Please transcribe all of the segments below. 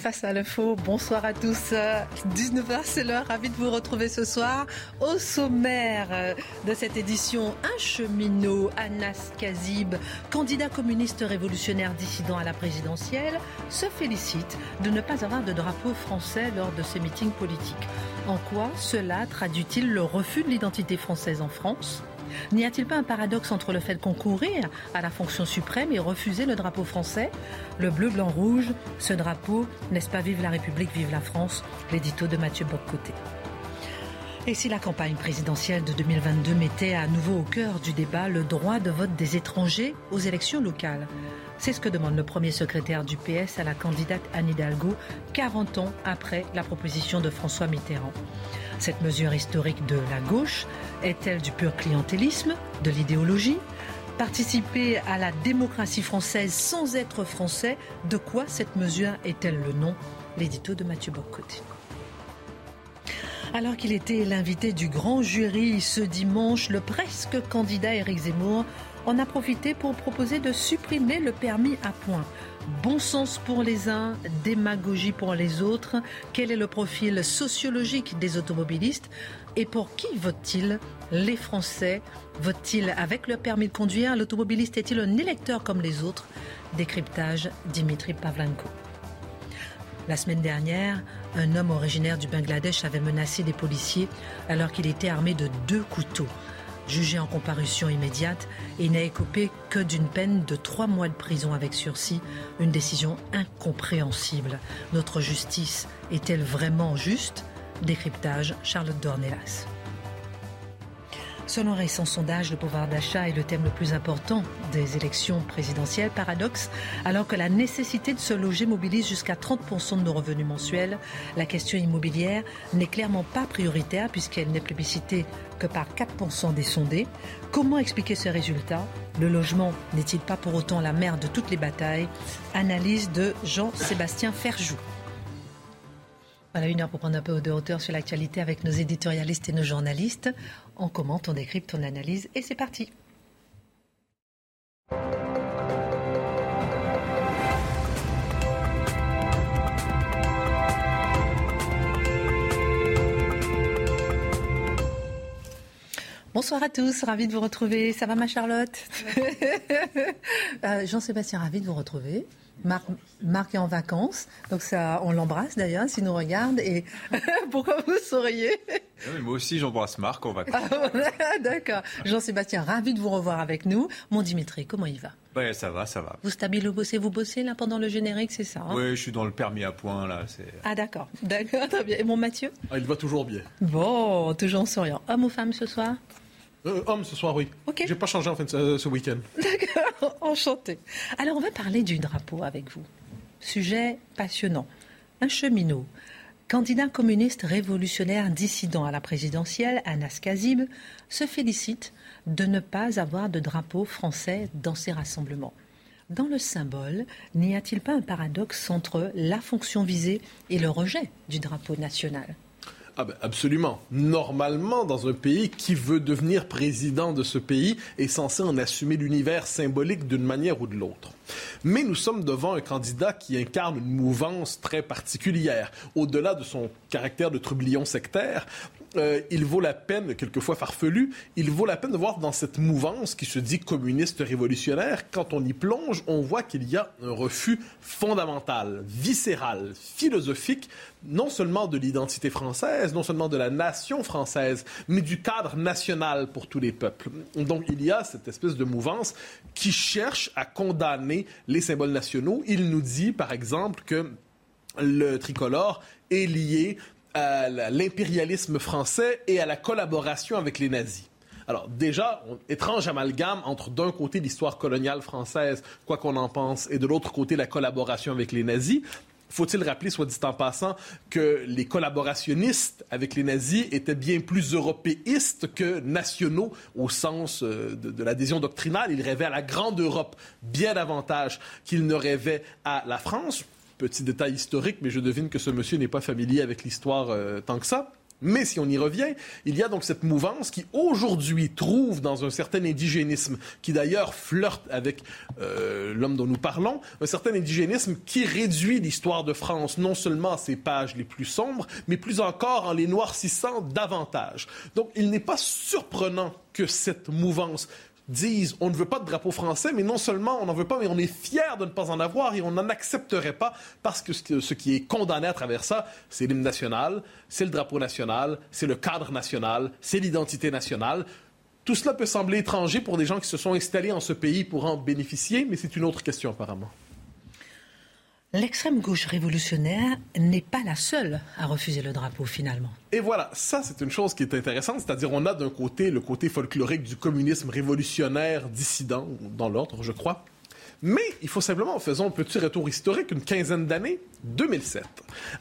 Face à l'info, bonsoir à tous. 19h, c'est l'heure. Ravi de vous retrouver ce soir. Au sommaire de cette édition, un cheminot, Anas Kazib, candidat communiste révolutionnaire dissident à la présidentielle, se félicite de ne pas avoir de drapeau français lors de ses meetings politiques. En quoi cela traduit-il le refus de l'identité française en France? N'y a-t-il pas un paradoxe entre le fait de concourir à la fonction suprême et refuser le drapeau français? Le bleu, blanc, rouge, ce drapeau, n'est-ce pas Vive la République, vive la France? L'édito de Mathieu Boccoté. Et si la campagne présidentielle de 2022 mettait à nouveau au cœur du débat le droit de vote des étrangers aux élections locales? C'est ce que demande le premier secrétaire du PS à la candidate Anne Hidalgo, 40 ans après la proposition de François Mitterrand. Cette mesure historique de la gauche est-elle du pur clientélisme, de l'idéologie? Participer à la démocratie française sans être français, de quoi cette mesure est-elle le nom? L'édito de Mathieu Boccoté. Alors qu'il était l'invité du grand jury ce dimanche, le presque candidat Éric Zemmour en a profité pour proposer de supprimer le permis à points. Bon sens pour les uns, démagogie pour les autres. Quel est le profil sociologique des automobilistes et pour qui votent-ils Les Français? Votent-ils avec le permis de conduire? L'automobiliste est-il un électeur comme les autres? Décryptage Dimitri Pavlenko. La semaine dernière, un homme originaire du Bangladesh avait menacé des policiers alors qu'il était armé de deux couteaux. Jugé en comparution immédiate, il n'a écopé que d'une peine de trois mois de prison avec sursis, une décision incompréhensible. Notre justice est-elle vraiment juste? Décryptage, Charlotte Dornelas. Selon un récent sondage, le pouvoir d'achat est le thème le plus important des élections présidentielles. Paradoxe, alors que la nécessité de se loger mobilise jusqu'à 30% de nos revenus mensuels, la question immobilière n'est clairement pas prioritaire puisqu'elle n'est plébiscitée que par 4% des sondés. Comment expliquer ce résultat? Le logement n'est-il pas pour autant la mère de toutes les batailles? Analyse de Jean-Sébastien Ferjou. Voilà une heure pour prendre un peu de hauteur sur l'actualité avec nos éditorialistes et nos journalistes. On commente, on décrypte, on analyse et c'est parti. Bonsoir à tous, ravi de vous retrouver. Ça va ma Charlotte? Euh, Jean-Sébastien, ravi de vous retrouver. Marc, Marc, est en vacances, donc ça, on l'embrasse d'ailleurs s'il nous regarde. Et pourquoi vous souriez? Moi aussi, j'embrasse Marc en vacances. Ah, d'accord. Jean-Sébastien, ravi de vous revoir avec nous. Mon Dimitri, comment il va? Ouais, ça va, ça va. Vous stabilez, vous bossez, vous bossez là pendant le générique, c'est ça hein? Oui, je suis dans le permis à point là. Ah d'accord, d'accord, très bien. Et mon Mathieu? Ah, Il va toujours bien. Bon, toujours en souriant. Homme ou femme ce soir? Euh, homme ce soir, oui. Ok. J'ai pas changé en ce week-end. D'accord, enchanté. Alors on va parler du drapeau avec vous. Sujet passionnant. Un cheminot, candidat communiste révolutionnaire dissident à la présidentielle, Anas Kazib, se félicite de ne pas avoir de drapeau français dans ses rassemblements. Dans le symbole, n'y a-t-il pas un paradoxe entre la fonction visée et le rejet du drapeau national? Ah ben absolument. Normalement, dans un pays qui veut devenir président de ce pays est censé en assumer l'univers symbolique d'une manière ou de l'autre. Mais nous sommes devant un candidat qui incarne une mouvance très particulière. Au-delà de son caractère de trublion sectaire, euh, il vaut la peine, quelquefois farfelu, il vaut la peine de voir dans cette mouvance qui se dit communiste révolutionnaire, quand on y plonge, on voit qu'il y a un refus fondamental, viscéral, philosophique, non seulement de l'identité française, non seulement de la nation française, mais du cadre national pour tous les peuples. Donc il y a cette espèce de mouvance qui cherche à condamner les symboles nationaux. Il nous dit, par exemple, que le tricolore est lié à l'impérialisme français et à la collaboration avec les nazis. Alors déjà, étrange amalgame entre d'un côté l'histoire coloniale française, quoi qu'on en pense, et de l'autre côté la collaboration avec les nazis. Faut-il rappeler, soit dit en passant, que les collaborationnistes avec les nazis étaient bien plus européistes que nationaux au sens euh, de, l'adhésion doctrinale? Ils rêvaient à la grande Europe bien davantage qu'ils ne rêvaient à la France. Petit détail historique, mais je devine que ce monsieur n'est pas familier avec l'histoire euh, tant que ça. Mais si on y revient, il y a donc cette mouvance qui aujourd'hui trouve dans un certain indigénisme, qui d'ailleurs flirte avec euh, l'homme dont nous parlons, un certain indigénisme qui réduit l'histoire de France non seulement à ses pages les plus sombres, mais plus encore en les noircissant davantage. Donc il n'est pas surprenant que cette mouvance disent on ne veut pas de drapeau français, mais non seulement on n'en veut pas, mais on est fier de ne pas en avoir et on n'en accepterait pas parce que ce qui est condamné à travers ça, c'est l'hymne national, c'est le drapeau national, c'est le cadre national, c'est l'identité nationale. Tout cela peut sembler étranger pour des gens qui se sont installés en ce pays pour en bénéficier, mais c'est une autre question apparemment. L'extrême gauche révolutionnaire n'est pas la seule à refuser le drapeau finalement. Et voilà, ça c'est une chose qui est intéressante, c'est-à-dire on a d'un côté le côté folklorique du communisme révolutionnaire dissident, dans l'ordre je crois, mais il faut simplement, faisons un petit retour historique, une quinzaine d'années, 2007.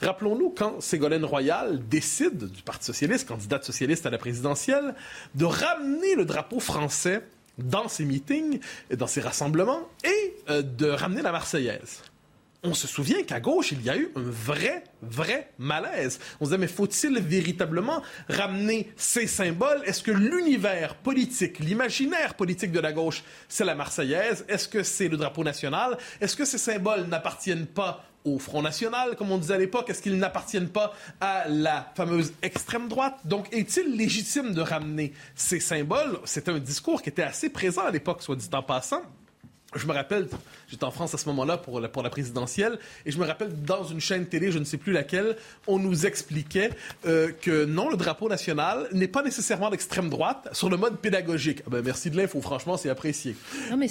Rappelons-nous quand Ségolène Royal décide, du Parti socialiste, candidate socialiste à la présidentielle, de ramener le drapeau français dans ses meetings, dans ses rassemblements, et euh, de ramener la Marseillaise on se souvient qu'à gauche, il y a eu un vrai, vrai malaise. On se disait, mais faut-il véritablement ramener ces symboles? Est-ce que l'univers politique, l'imaginaire politique de la gauche, c'est la Marseillaise? Est-ce que c'est le drapeau national? Est-ce que ces symboles n'appartiennent pas au Front National, comme on disait à l'époque? Est-ce qu'ils n'appartiennent pas à la fameuse extrême droite? Donc, est-il légitime de ramener ces symboles? C'était un discours qui était assez présent à l'époque, soit dit en passant. Je me rappelle, j'étais en France à ce moment-là pour la, pour la présidentielle, et je me rappelle dans une chaîne télé, je ne sais plus laquelle, on nous expliquait euh, que non, le drapeau national n'est pas nécessairement d'extrême droite sur le mode pédagogique. Ah ben, merci de l'info, franchement, c'est apprécié. Non, mais,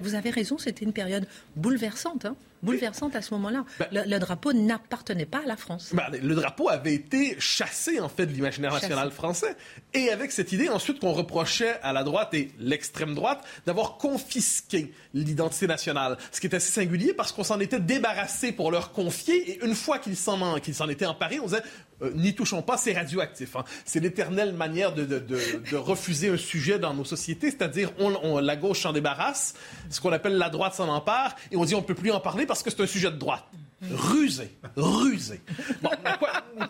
vous avez raison, c'était une période bouleversante. Hein bouleversante à ce moment-là. Ben, le, drapeau n'appartenait pas à la France. Ben, le drapeau avait été chassé, en fait, de l'imaginaire national français. Et avec cette idée, ensuite, qu'on reprochait à la droite et l'extrême droite d'avoir confisqué l'identité nationale. Ce qui est assez singulier parce qu'on s'en était débarrassé pour leur confier. Et une fois qu'ils s'en, étaient emparés, on disait euh, n'y touchons pas, c'est radioactif. Hein. C'est l'éternelle manière de, refuser un sujet dans nos sociétés, c'est-à-dire on, la gauche s'en débarrasse, ce qu'on appelle la droite s'en empare, et on dit on ne peut plus en parler parce que c'est un sujet de droite. Rusé, rusé. Bon,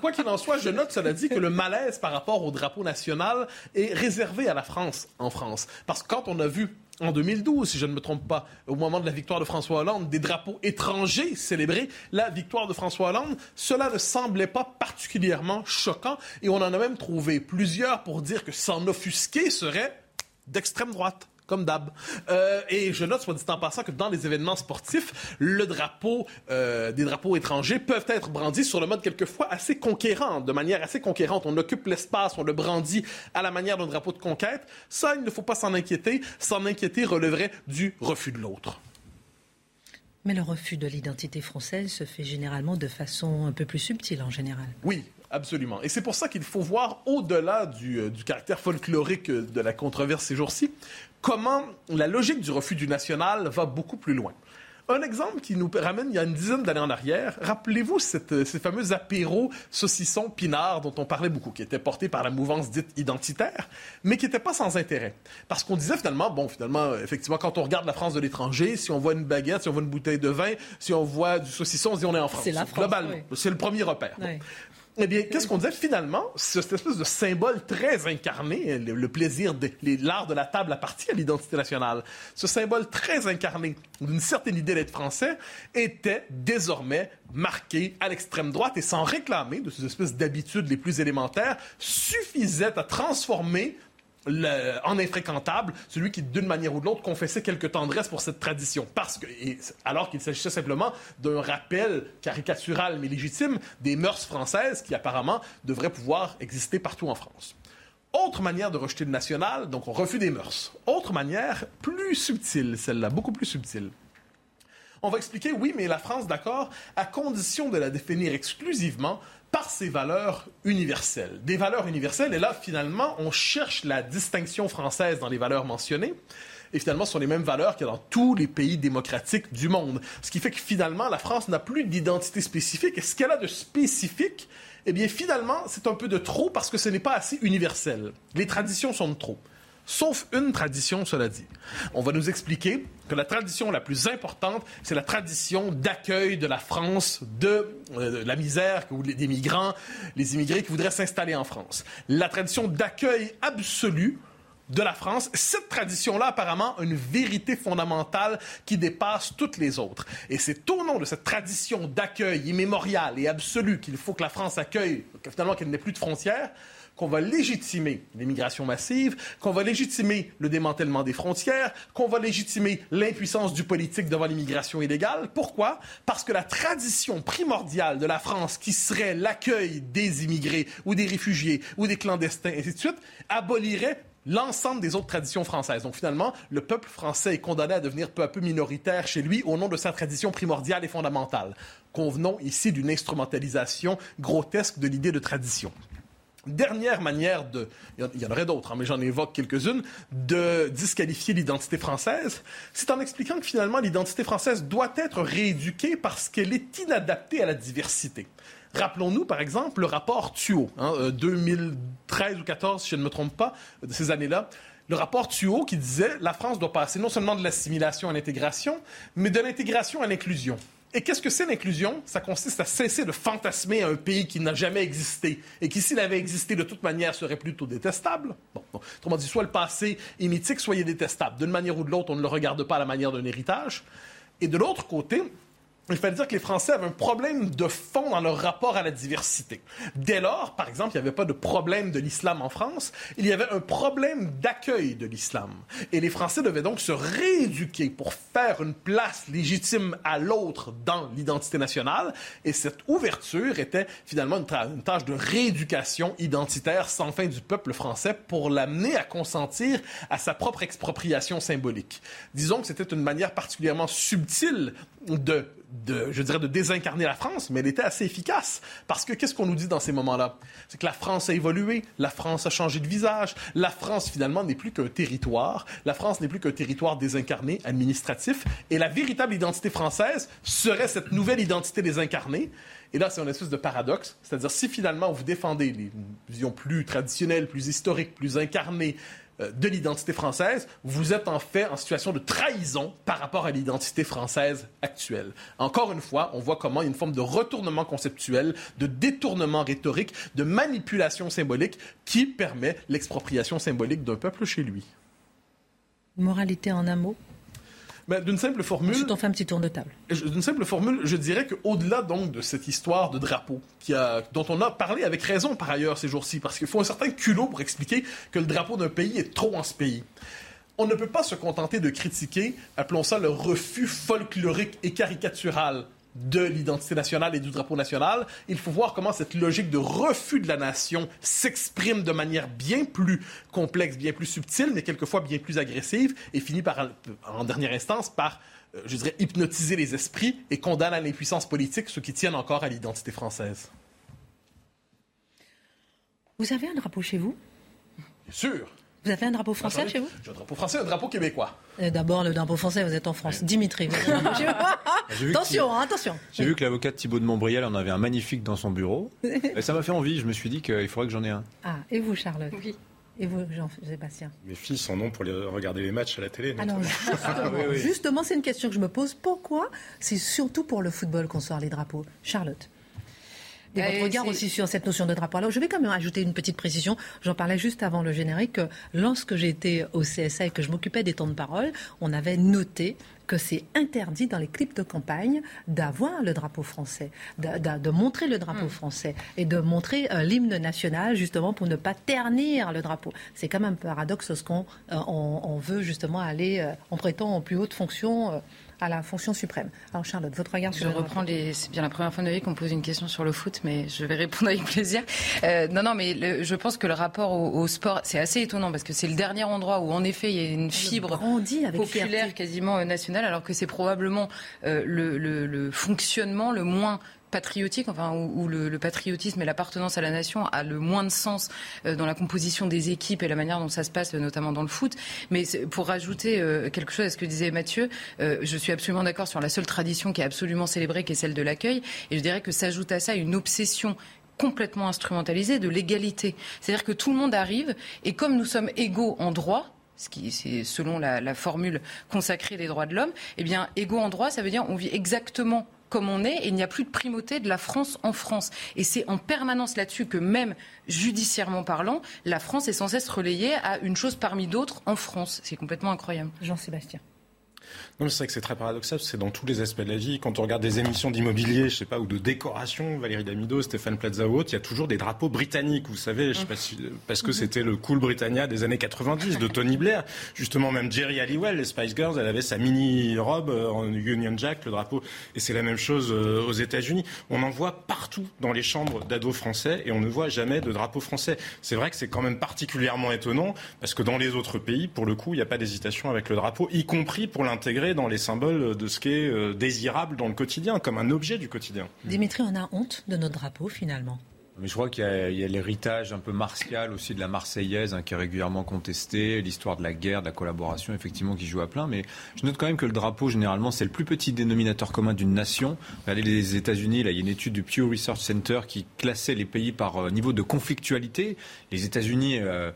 quoi qu'il en soit, je note, cela dit, que le malaise par rapport au drapeau national est réservé à la France en France. Parce que quand on a vu en 2012, si je ne me trompe pas, au moment de la victoire de François Hollande, des drapeaux étrangers célébraient la victoire de François Hollande. Cela ne semblait pas particulièrement choquant et on en a même trouvé plusieurs pour dire que s'en offusquer serait d'extrême droite comme d'hab. Euh, et je note, soit dit en passant, que dans les événements sportifs, le drapeau, euh, des drapeaux étrangers peuvent être brandis sur le mode quelquefois assez conquérant, de manière assez conquérante. On occupe l'espace, on le brandit à la manière d'un drapeau de conquête. Ça, il ne faut pas s'en inquiéter. S'en inquiéter relèverait du refus de l'autre. Mais le refus de l'identité française se fait généralement de façon un peu plus subtile en général. Oui, Absolument. Et c'est pour ça qu'il faut voir au-delà du, euh, du, caractère folklorique de la controverse ces jours-ci, comment la logique du refus du national va beaucoup plus loin. Un exemple qui nous ramène il y a une dizaine d'années en arrière. Rappelez-vous cette, ces fameux apéros saucissons pinards dont on parlait beaucoup, qui étaient portés par la mouvance dite identitaire, mais qui n'étaient pas sans intérêt. Parce qu'on disait finalement, bon, finalement, effectivement, quand on regarde la France de l'étranger, si on voit une baguette, si on voit une bouteille de vin, si on voit du saucisson, on se dit on est en France. C'est la France. Globalement. C'est le premier repère. Eh bien, qu'est-ce qu'on disait finalement? Cette espèce de symbole très incarné, le, plaisir, l'art de la table appartient à l'identité nationale. Ce symbole très incarné d'une certaine idée d'être français était désormais marqué à l'extrême droite et sans réclamer de ces espèces d'habitudes les plus élémentaires suffisait à transformer en infréquentable, celui qui, d'une manière ou de l'autre, confessait quelque tendresse pour cette tradition. Parce que, alors qu'il s'agissait simplement d'un rappel caricatural mais légitime des mœurs françaises qui, apparemment, devraient pouvoir exister partout en France. Autre manière de rejeter le national, donc on refus des mœurs. Autre manière, plus subtile, celle-là, beaucoup plus subtile. On va expliquer, oui, mais la France, d'accord, à condition de la définir exclusivement par ses valeurs universelles. Des valeurs universelles, et là, finalement, on cherche la distinction française dans les valeurs mentionnées. Et finalement, ce sont les mêmes valeurs qu'il y a dans tous les pays démocratiques du monde. Ce qui fait que finalement, la France n'a plus d'identité spécifique. Et ce qu'elle a de spécifique, eh bien, finalement, c'est un peu de trop parce que ce n'est pas assez universel. Les traditions sont de trop. Sauf une tradition, cela dit. On va nous expliquer que la tradition la plus importante, c'est la tradition d'accueil de la France de, euh, la misère ou des migrants, les immigrés qui voudraient s'installer en France. La tradition d'accueil absolue de la France. Cette tradition-là, apparemment, une vérité fondamentale qui dépasse toutes les autres. Et c'est au nom de cette tradition d'accueil immémorial et absolu qu'il faut que la France accueille, finalement qu'elle n'ait plus de frontières, qu'on va légitimer l'immigration massive, qu'on va légitimer le démantèlement des frontières, qu'on va légitimer l'impuissance du politique devant l'immigration illégale. Pourquoi? Parce que la tradition primordiale de la France, qui serait l'accueil des immigrés ou des réfugiés ou des clandestins, et ainsi de suite, abolirait l'ensemble des autres traditions françaises. Donc finalement, le peuple français est condamné à devenir peu à peu minoritaire chez lui au nom de sa tradition primordiale et fondamentale. Convenons ici d'une instrumentalisation grotesque de l'idée de tradition dernière manière de, il y en aurait d'autres, hein, mais j'en évoque quelques-unes, de disqualifier l'identité française, c'est en expliquant que finalement l'identité française doit être rééduquée parce qu'elle est inadaptée à la diversité. Rappelons-nous, par exemple, le rapport Thuot, 2013 hein, euh, ou 14, si je ne me trompe pas, de ces années-là. Le rapport Thuot qui disait la France doit passer non seulement de l'assimilation à l'intégration, mais de l'intégration à l'inclusion. Et qu'est-ce que c'est l'inclusion? Ça consiste à cesser de fantasmer un pays qui n'a jamais existé et qui, s'il avait existé de toute manière, serait plutôt détestable. Bon, autrement dit, soit le passé est mythique, soit il est détestable. D'une manière ou de l'autre, on ne le regarde pas à la manière d'un héritage. Et de l'autre côté, il fallait dire que les Français avaient un problème de fond dans leur rapport à la diversité. Dès lors, par exemple, il n'y avait pas de problème de l'islam en France, il y avait un problème d'accueil de l'islam. Et les Français devaient donc se rééduquer pour faire une place légitime à l'autre dans l'identité nationale. Et cette ouverture était finalement une, une tâche de rééducation identitaire sans fin du peuple français pour l'amener à consentir à sa propre expropriation symbolique. Disons que c'était une manière particulièrement subtile de de, je dirais, de désincarner la France, mais elle était assez efficace. Parce que qu'est-ce qu'on nous dit dans ces moments-là? C'est que la France a évolué, la France a changé de visage, la France, finalement, n'est plus qu'un territoire, la France n'est plus qu'un territoire désincarné, administratif, et la véritable identité française serait cette nouvelle identité désincarnée. Et là, c'est une espèce de paradoxe. C'est-à-dire, si finalement vous défendez les visions plus traditionnelles, plus historiques, plus incarnées, de l'identité française, vous êtes en fait en situation de trahison par rapport à l'identité française actuelle. Encore une fois, on voit comment il y a une forme de retournement conceptuel, de détournement rhétorique, de manipulation symbolique qui permet l'expropriation symbolique d'un peuple chez lui. Moralité en un mot? Ben, d'une simple formule. Fait un petit tour de table. D'une simple formule, je dirais qu'au-delà donc de cette histoire de drapeau, qui a, dont on a parlé avec raison par ailleurs ces jours-ci, parce qu'il faut un certain culot pour expliquer que le drapeau d'un pays est trop en ce pays. On ne peut pas se contenter de critiquer, appelons ça le refus folklorique et caricatural de l'identité nationale et du drapeau national, il faut voir comment cette logique de refus de la nation s'exprime de manière bien plus complexe, bien plus subtile, mais quelquefois bien plus agressive, et finit par, en dernière instance, par, euh, je dirais, hypnotiser les esprits et condamner à l'impuissance politique ceux qui tiennent encore à l'identité française. Vous avez un drapeau chez vous? Bien sûr. Vous avez un drapeau français chez vous? J'ai un drapeau français, un drapeau québécois. Euh, d'abord, le drapeau français, vous êtes en France. Dimitri, attention, hein, attention. J'ai vu que l'avocat Thibault de Montbrial en avait un magnifique dans son bureau. et ça m'a fait envie. Je me suis dit qu'il faudrait que j'en ai un. Ah, et vous, Charlotte? Oui. Et vous, Jean-Sébastien Mes filles sont non pour les regarder les matchs à la télé. Alors, justement, justement c'est une question que je me pose. Pourquoi? C'est surtout pour le football qu'on sort les drapeaux Charlotte et votre regard aussi sur cette notion de drapeau. Alors, je vais quand même ajouter une petite précision. J'en parlais juste avant le générique. Lorsque j'étais au CSA et que je m'occupais des temps de parole, on avait noté que c'est interdit dans les clips de campagne d'avoir le drapeau français, de, montrer le drapeau hmm. français et de montrer euh, l'hymne national justement pour ne pas ternir le drapeau. C'est quand même un paradoxe ce qu'on euh, on, veut justement aller, euh, on prétend en plus haute fonction à la fonction suprême. Alors Charlotte, votre regard sur Je reprends les. C'est bien la première fois de ma vie qu'on pose une question sur le foot, mais je vais répondre avec plaisir. Euh, non, non, mais je pense que le rapport au, sport, c'est assez étonnant parce que c'est le dernier endroit où en effet il y a une fibre populaire quasiment nationale, alors que c'est probablement le, le fonctionnement le moins patriotique, enfin où, le, patriotisme et l'appartenance à la nation a le moins de sens euh, dans la composition des équipes et la manière dont ça se passe, notamment dans le foot. Mais pour rajouter euh, quelque chose à ce que disait Mathieu, euh, je suis absolument d'accord sur la seule tradition qui est absolument célébrée, qui est celle de l'accueil. Et je dirais que s'ajoute à ça une obsession complètement instrumentalisée de l'égalité. C'est-à-dire que tout le monde arrive et comme nous sommes égaux en droit, ce qui c'est selon la, la, formule consacrée des droits de l'homme, eh bien égaux en droit, ça veut dire on vit exactement comme on est et il n'y a plus de primauté de la France en France. Et c'est en permanence là-dessus que même judiciairement parlant, la France est sans cesse relayée à une chose parmi d'autres en France. C'est complètement incroyable. Jean-Sébastien. Non, c'est vrai que c'est très paradoxal, c'est dans tous les aspects de la vie. Quand on regarde des émissions d'immobilier, je sais pas, ou de décoration, Valérie Damido, Stéphane Plaza ou autre, il y a toujours des drapeaux britanniques, vous savez, je sais pas si, parce que c'était le cool Britannia des années 90 de Tony Blair. Justement, même Jerry Halliwell, les Spice Girls, elle avait sa mini robe euh, en Union Jack, le drapeau, et c'est la même chose euh, aux États-Unis. On en voit partout dans les chambres d'ados français et on ne voit jamais de drapeau français. C'est vrai que c'est quand même particulièrement étonnant parce que dans les autres pays, pour le coup, il n'y a pas d'hésitation avec le drapeau, y compris pour l'intégrer dans les symboles de ce qui est euh, désirable dans le quotidien, comme un objet du quotidien. Dimitri, on a honte de notre drapeau finalement mais je crois qu'il y a, l'héritage un peu martial aussi de la Marseillaise hein, qui est régulièrement contesté, l'histoire de la guerre, de la collaboration, effectivement, qui joue à plein. Mais je note quand même que le drapeau, généralement, c'est le plus petit dénominateur commun d'une nation. Regardez les États-Unis, là, il y a une étude du Pew Research Center qui classait les pays par euh, niveau de conflictualité. Les États-Unis euh,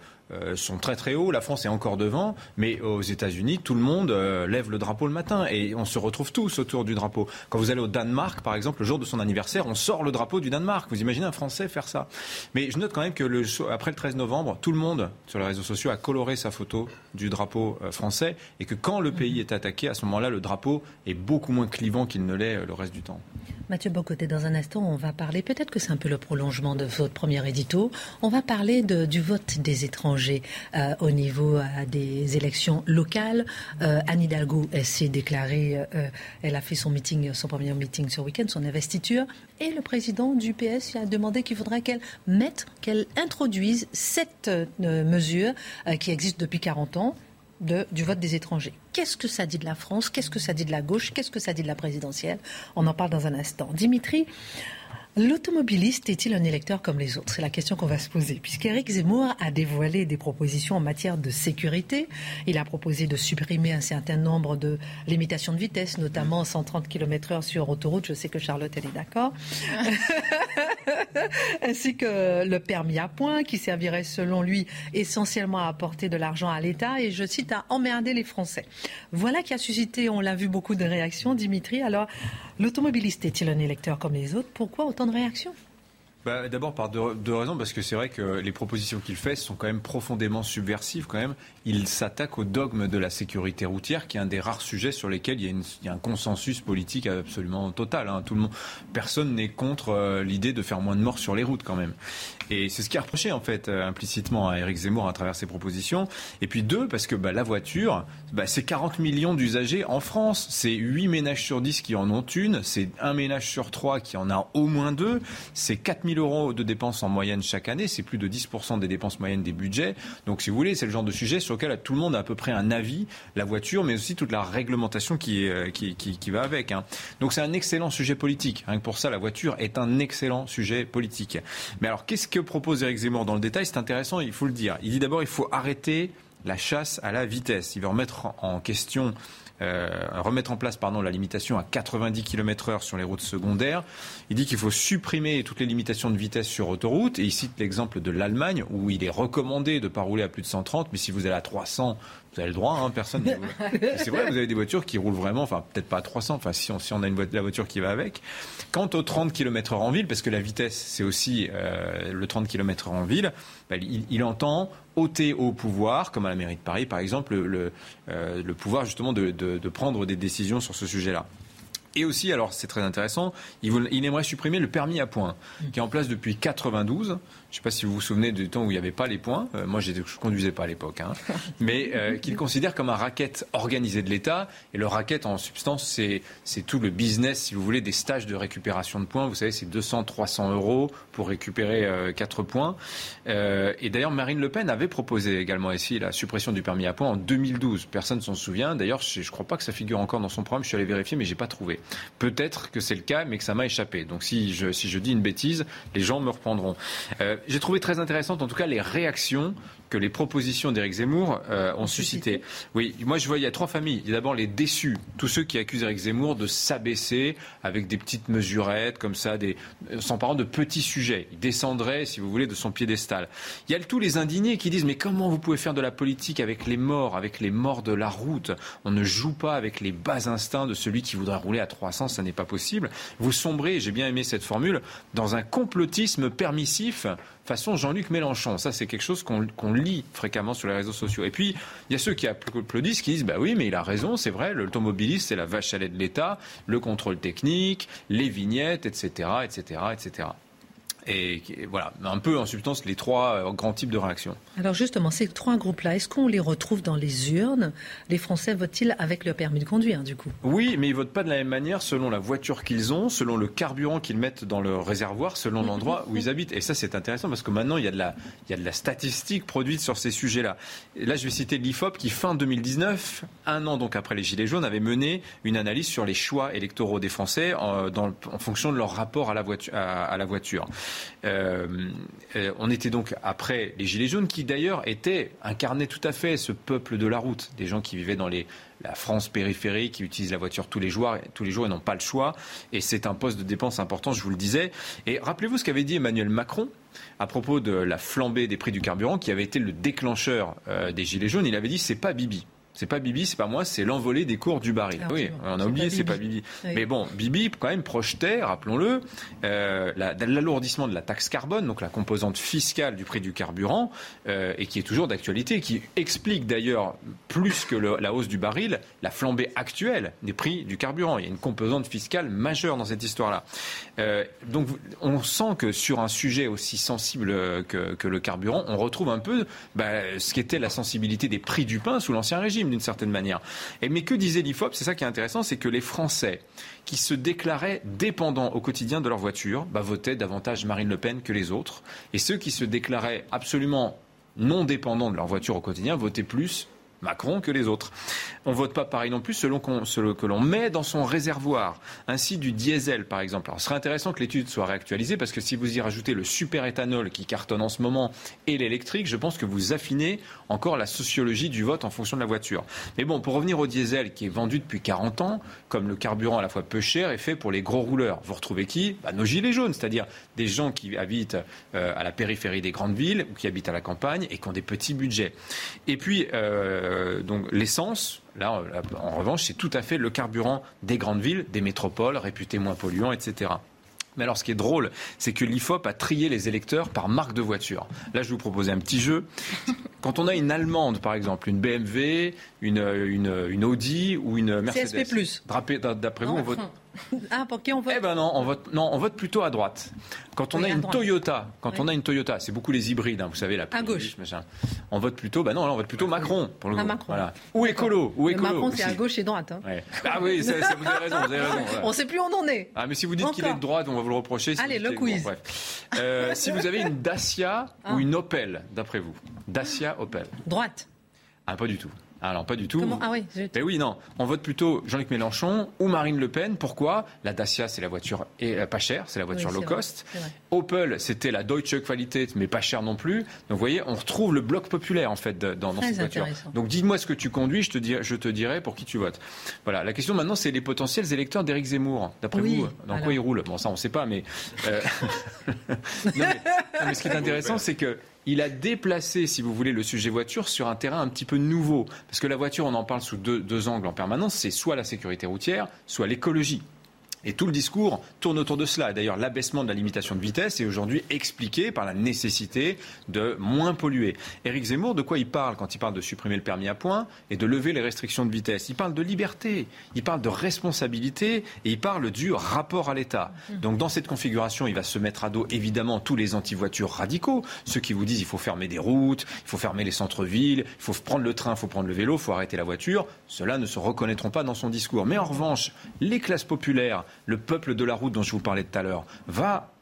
sont très très hauts. La France est encore devant, mais aux États-Unis, tout le monde euh, lève le drapeau le matin et on se retrouve tous autour du drapeau. Quand vous allez au Danemark, par exemple, le jour de son anniversaire, on sort le drapeau du Danemark. Vous imaginez un Français faire ça Mais je note quand même que le, après le 13 novembre, tout le monde sur les réseaux sociaux a coloré sa photo du drapeau euh, français et que quand le pays est attaqué, à ce moment-là, le drapeau est beaucoup moins clivant qu'il ne l'est le reste du temps. Mathieu Bocoté, dans un instant, on va parler, peut-être que c'est un peu le prolongement de votre premier édito, on va parler du vote des étrangers euh, au niveau euh, des élections locales. Euh, Anne Hidalgo s'est déclarée, elle a fait son premier meeting ce week-end, son investiture, et le président du PS a demandé qu'il faudrait qu'elle mette, qu'elle introduise cette mesure qui existe depuis 40 ans du vote des étrangers. Qu'est-ce que ça dit de la France? Qu'est-ce que ça dit de la gauche? Qu'est-ce que ça dit de la présidentielle? On en parle dans un instant. Dimitri, L'automobiliste est-il un électeur comme les autres? C'est la question qu'on va se poser. Puisqu'Éric Zemmour a dévoilé des propositions en matière de sécurité, il a proposé de supprimer un certain nombre de limitations de vitesse, notamment 130 km/h sur autoroute. Je sais que Charlotte, elle est d'accord. Ainsi que le permis à points, qui servirait selon lui essentiellement à apporter de l'argent à l'État et, je cite, à emmerder les Français. Voilà qui a suscité, on l'a vu, beaucoup de réactions. Dimitri, alors, l'automobiliste est-il un électeur comme les autres? Pourquoi autant de réactions bah, D'abord par deux, raisons, parce que c'est vrai que les propositions qu'il fait sont quand même profondément subversives. Quand même, il s'attaque au dogme de la sécurité routière, qui est un des rares sujets sur lesquels il y a, un consensus politique absolument total. Hein. Tout le monde, personne n'est contre euh, l'idée de faire moins de morts sur les routes, quand même. Et c'est ce qui a reproché en fait euh, implicitement à Éric Zemmour à travers ses propositions. Et puis deux, parce que bah, la voiture, bah, c'est 40 millions d'usagers en France. C'est 8 ménages sur 10 qui en ont une. C'est un ménage sur 3 qui en a au moins deux. C'est 4 000 euros de dépenses en moyenne chaque année. C'est plus de 10% des dépenses moyennes des budgets. Donc si vous voulez, c'est le genre de sujet lequel tout le monde a à peu près un avis. La voiture, mais aussi toute la réglementation qui, euh, qui, qui, va avec. Hein. Donc c'est un excellent sujet politique. Rien pour ça, la voiture est un excellent sujet politique. Mais alors qu'est-ce que propose Eric Zemmour dans le détail, c'est intéressant, il faut le dire. Il dit d'abord il faut arrêter la chasse à la vitesse. Il veut remettre en question euh, remettre en place pardon, la limitation à 90 km/h sur les routes secondaires. Il dit qu'il faut supprimer toutes les limitations de vitesse sur autoroute. Et il cite l'exemple de l'Allemagne où il est recommandé de ne pas rouler à plus de 130, mais si vous allez à 300, vous avez le droit, hein, personne. c'est vrai, vous avez des voitures qui roulent vraiment, enfin peut-être pas à 300, enfin si on, si on a une voiture, la voiture qui va avec. Quant aux 30 km/h en ville, parce que la vitesse c'est aussi euh, le 30 km/h en ville, bah, il, entend ôter au pouvoir, comme à la mairie de Paris par exemple, le, le, euh, pouvoir justement de, de, de prendre des décisions sur ce sujet-là. Et aussi, alors c'est très intéressant, il, il, aimerait supprimer le permis à points, qui est en place depuis 92. Je ne sais pas si vous vous souvenez du temps où il n'y avait pas les points. Euh, moi, je ne conduisais pas à l'époque. Hein. Mais euh, qu'il considère comme un racket organisé de l'État. Et le racket, en substance, c'est tout le business, si vous voulez, des stages de récupération de points. Vous savez, c'est 200, 300 euros pour récupérer euh, 4 points. Euh, et d'ailleurs, Marine Le Pen avait proposé également ici la suppression du permis à points en 2012. Personne ne s'en souvient. D'ailleurs, je ne crois pas que ça figure encore dans son programme. Je suis allé vérifier, mais je n'ai pas trouvé. Peut-être que c'est le cas, mais que ça m'a échappé. Donc si je, si je dis une bêtise, les gens me reprendront. Euh, j'ai trouvé très intéressante, en tout cas, les réactions que les propositions d'Éric Zemmour euh, ont suscité. Oui, moi je vois, il y a trois familles. Il y a d'abord les déçus, tous ceux qui accusent Éric Zemmour de s'abaisser avec des petites mesurettes comme ça, des, s'emparant de petits sujets. Il descendrait, si vous voulez, de son piédestal. Il y a tous les indignés qui disent mais comment vous pouvez faire de la politique avec les morts, avec les morts de la route? On ne joue pas avec les bas instincts de celui qui voudrait rouler à 300, ça n'est pas possible. Vous sombrez, j'ai bien aimé cette formule, dans un complotisme permissif façon Jean-Luc Mélenchon. Ça, c'est quelque chose qu'on lit fréquemment sur les réseaux sociaux. Et puis, il y a ceux qui applaudissent, qui disent, bah oui, mais il a raison, c'est vrai, l'automobiliste, c'est la vache à lait de l'État, le contrôle technique, les vignettes, etc., etc., etc. Et voilà, un peu en substance les trois euh, grands types de réactions. Alors justement, ces trois groupes-là, est-ce qu'on les retrouve dans les urnes? Les Français votent-ils avec le permis de conduire, du coup? Oui, mais ils votent pas de la même manière selon la voiture qu'ils ont, selon le carburant qu'ils mettent dans leur réservoir, selon l'endroit où ils habitent. Et ça, c'est intéressant parce que maintenant, il y, a de la, il y a de la statistique produite sur ces sujets-là. là, je vais citer l'IFOP qui, fin 2019, un an donc après les Gilets jaunes, avait mené une analyse sur les choix électoraux des Français en, dans, en fonction de leur rapport à la voiture. à la voiture. Euh, euh, on était donc après les Gilets jaunes, qui d'ailleurs étaient incarnaient tout à fait ce peuple de la route, des gens qui vivaient dans la France périphérique, qui utilisent la voiture tous les jours, tous les jours et n'ont pas le choix. Et c'est un poste de dépense important, je vous le disais. Et rappelez-vous ce qu'avait dit Emmanuel Macron à propos de la flambée des prix du carburant, qui avait été le déclencheur euh, des Gilets jaunes. Il avait dit c'est pas Bibi. C'est pas Bibi, c'est pas moi, c'est l'envolée des cours du baril. oui, on a oublié, c'est pas Bibi. Mais bon, Bibi quand même projetait, rappelons-le, euh, l'alourdissement de la taxe carbone, donc la composante fiscale du prix du carburant, euh, et qui est toujours d'actualité, qui explique d'ailleurs plus que la hausse du baril, la flambée actuelle des prix du carburant. Il y a une composante fiscale majeure dans cette histoire-là. Euh, donc on sent que sur un sujet aussi sensible que, le carburant, on retrouve un peu bah, ce qu'était la sensibilité des prix du pain sous l'ancien régime d'une certaine manière. Et, mais que disait l'IFOP C'est ça qui est intéressant, c'est que les Français qui se déclaraient dépendants au quotidien de leur voiture bah, votaient davantage Marine Le Pen que les autres. Et ceux qui se déclaraient absolument non dépendants de leur voiture au quotidien votaient plus Macron que les autres. On vote pas pareil non plus selon, que l'on met dans son réservoir. Ainsi du diesel, par exemple. Alors, ce serait intéressant que l'étude soit réactualisée parce que si vous y rajoutez le super-éthanol qui cartonne en ce moment et l'électrique, je pense que vous affinez encore la sociologie du vote en fonction de la voiture. Mais bon, pour revenir au diesel qui est vendu depuis 40 ans, comme le carburant à la fois peu cher et fait pour les gros rouleurs, vous retrouvez qui? Bah, Nos gilets jaunes, c'est-à-dire des gens qui habitent euh, à la périphérie des grandes villes ou qui habitent à la campagne et qui ont des petits budgets. Et puis, euh, donc l'essence, là, en revanche, c'est tout à fait le carburant des grandes villes, des métropoles réputées moins polluants, etc. Mais alors, ce qui est drôle, c'est que l'IFOP a trié les électeurs par marque de voiture. Là, je vais vous proposer un petit jeu. Quand on a une Allemande, par exemple, une BMW, une, une, Audi ou une Mercedes. CSP+. D'après vous, on vote, ah, pour qui on vote Eh ben non, on vote, non, on vote plutôt à droite. Quand on a une Toyota, quand on a une Toyota, c'est beaucoup les hybrides, hein, vous savez, la à gauche. On vote plutôt, bah non, on vote plutôt Macron pour le à Macron. Voilà. Ou écolo, ou écolo. Macron, c'est à gauche et droite. Hein. Ah oui, vous avez raison, vous avez raison. On ne sait plus où on en est. Ah, mais si vous dites qu'il est de droite, on va vous le reprocher. Allez, le quiz. Euh, si vous avez une Dacia ou ah. une Opel, d'après vous, Dacia, Opel. Droite. Ah, pas du tout. Alors pas du tout. ah oui, Mais oui, non. On vote plutôt Jean-Luc Mélenchon ou Marine Le Pen. Pourquoi? La Dacia, c'est la voiture et, euh, pas chère, c'est la voiture low cost. Opel, c'était la Deutsche Qualität, mais pas chère non plus. Donc vous voyez, on retrouve le bloc populaire en fait dans, cette voiture. Donc dis-moi ce que tu conduis, je te, dirai, je te dirai pour qui tu votes. Voilà. La question maintenant, c'est les potentiels électeurs d'Éric Zemmour. D'après vous, dans quoi il roule? Bon, ça on ne sait pas, mais, euh... mais, mais ce qui est intéressant, c'est que il a déplacé, si vous voulez, le sujet voiture sur un terrain un petit peu nouveau. Parce que la voiture, on en parle sous deux, angles en permanence, c'est soit la sécurité routière, soit l'écologie. Et tout le discours tourne autour de cela. D'ailleurs, l'abaissement de la limitation de vitesse est aujourd'hui expliqué par la nécessité de moins polluer. Éric Zemmour, de quoi il parle quand il parle de supprimer le permis à points et de lever les restrictions de vitesse? Il parle de liberté, il parle de responsabilité et il parle du rapport à l'État. Donc dans cette configuration, il va se mettre à dos évidemment tous les anti-voitures radicaux, ceux qui vous disent il faut fermer des routes, il faut fermer les centres-villes, il faut prendre le train, il faut prendre le vélo, il faut arrêter la voiture. Ceux-là ne se reconnaîtront pas dans son discours. Mais en revanche, les classes populaires, le peuple de la route dont je vous parlais tout à l'heure, va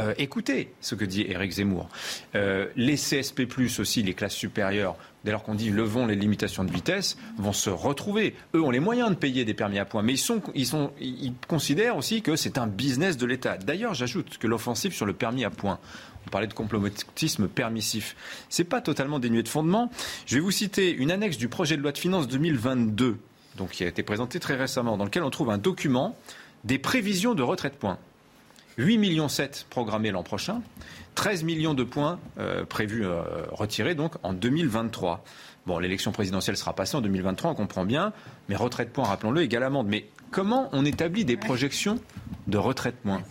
euh, écouter ce que dit Éric Zemmour. Euh, les CSP+, aussi, les classes supérieures, dès lors qu'on dit levons les limitations de vitesse, vont se retrouver. Eux ont les moyens de payer des permis à points, mais ils, sont, ils, sont, ils considèrent aussi que c'est un business de l'État. D'ailleurs, j'ajoute que l'offensive sur le permis à points, on parlait de complotisme permissif, c'est pas totalement dénué de fondement. Je vais vous citer une annexe du projet de loi de finances 2022, donc qui a été présenté très récemment, dans lequel on trouve un document des prévisions de retraite points. 8 millions 7 programmés l'an prochain, 13 millions de points euh, prévus euh, retirés donc en 2023. Bon, l'élection présidentielle sera passée en 2023, on comprend bien, mais retraite points, rappelons-le, égale amende. Mais comment on établit des projections de retraite points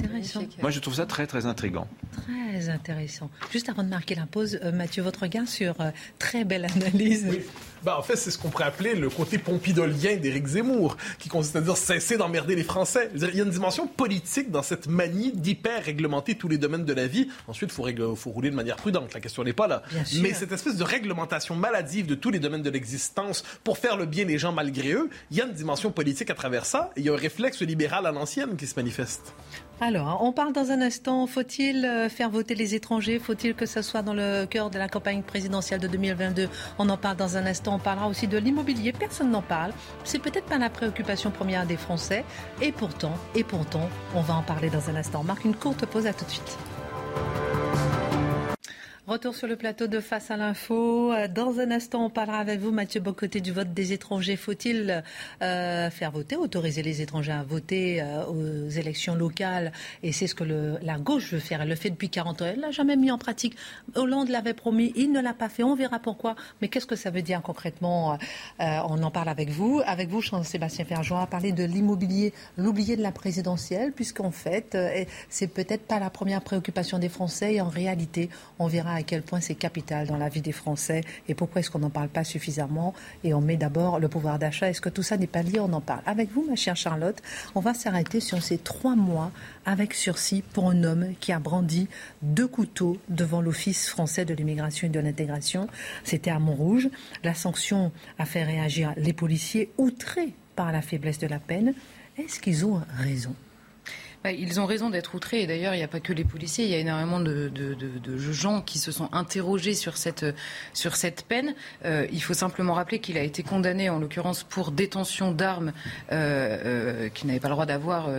Moi, je trouve ça très, très intrigant. Très intéressant. Juste avant de marquer la pause, euh, Mathieu, votre regard sur très belle analyse. Oui. Ben, en fait, c'est ce qu'on pourrait appeler le côté pompidolien d'Éric Zemmour, qui consiste à dire cesser d'emmerder les Français. Il y a une dimension politique dans cette manie d'hyper réglementer tous les domaines de la vie. Ensuite, il faut, faut, rouler de manière prudente. La question n'est pas là. Mais cette espèce de réglementation maladive de tous les domaines de l'existence pour faire le bien des gens malgré eux, il y a une dimension politique à travers ça. Et il y a un réflexe libéral à l'ancienne qui se manifeste. Alors, on parle dans un instant, faut-il euh, faire voter les étrangers? Faut-il que ce soit dans le cœur de la campagne présidentielle de 2022 On en parle dans un instant. On parlera aussi de l'immobilier. Personne n'en parle. C'est peut-être pas la préoccupation première des Français. Et pourtant, et pourtant, on va en parler dans un instant. On marque une courte pause. À tout de suite. Retour sur le plateau de Face à l'info. Euh, dans un instant, on parlera avec vous, Mathieu Bocoté, du vote des étrangers. Faut-il euh, faire voter, autoriser les étrangers à voter euh, aux élections locales? Et c'est ce que la gauche veut faire. Elle le fait depuis 40 ans. Elle l'a jamais mis en pratique. Hollande l'avait promis, il ne l'a pas fait. On verra pourquoi. Mais qu'est-ce que ça veut dire concrètement? On en parle avec vous. Avec vous, Jean-Sébastien Ferjou, à parler de l'immobilier, l'oublié de la présidentielle, puisqu'en fait, c'est peut-être pas la première préoccupation des Français. Et en réalité, on verra à quel point c'est capital dans la vie des Français et pourquoi est-ce qu'on n'en parle pas suffisamment et on met d'abord le pouvoir d'achat. Est-ce que tout ça n'est pas lié On en parle. Avec vous, ma chère Charlotte, on va s'arrêter sur ces trois mois avec sursis pour un homme qui a brandi deux couteaux devant l'Office français de l'immigration et de l'intégration. C'était à Montrouge. La sanction a fait réagir les policiers outrés par la faiblesse de la peine. Est-ce qu'ils ont raison? Ils ont raison d'être outrés. Et d'ailleurs, il n'y a pas que les policiers. Il y a énormément de, de, de, de gens qui se sont interrogés sur cette, sur cette peine. Euh, il faut simplement rappeler qu'il a été condamné, en l'occurrence, pour détention d'armes euh, euh, qu'il n'avait pas le droit d'avoir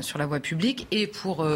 sur la voie publique et pour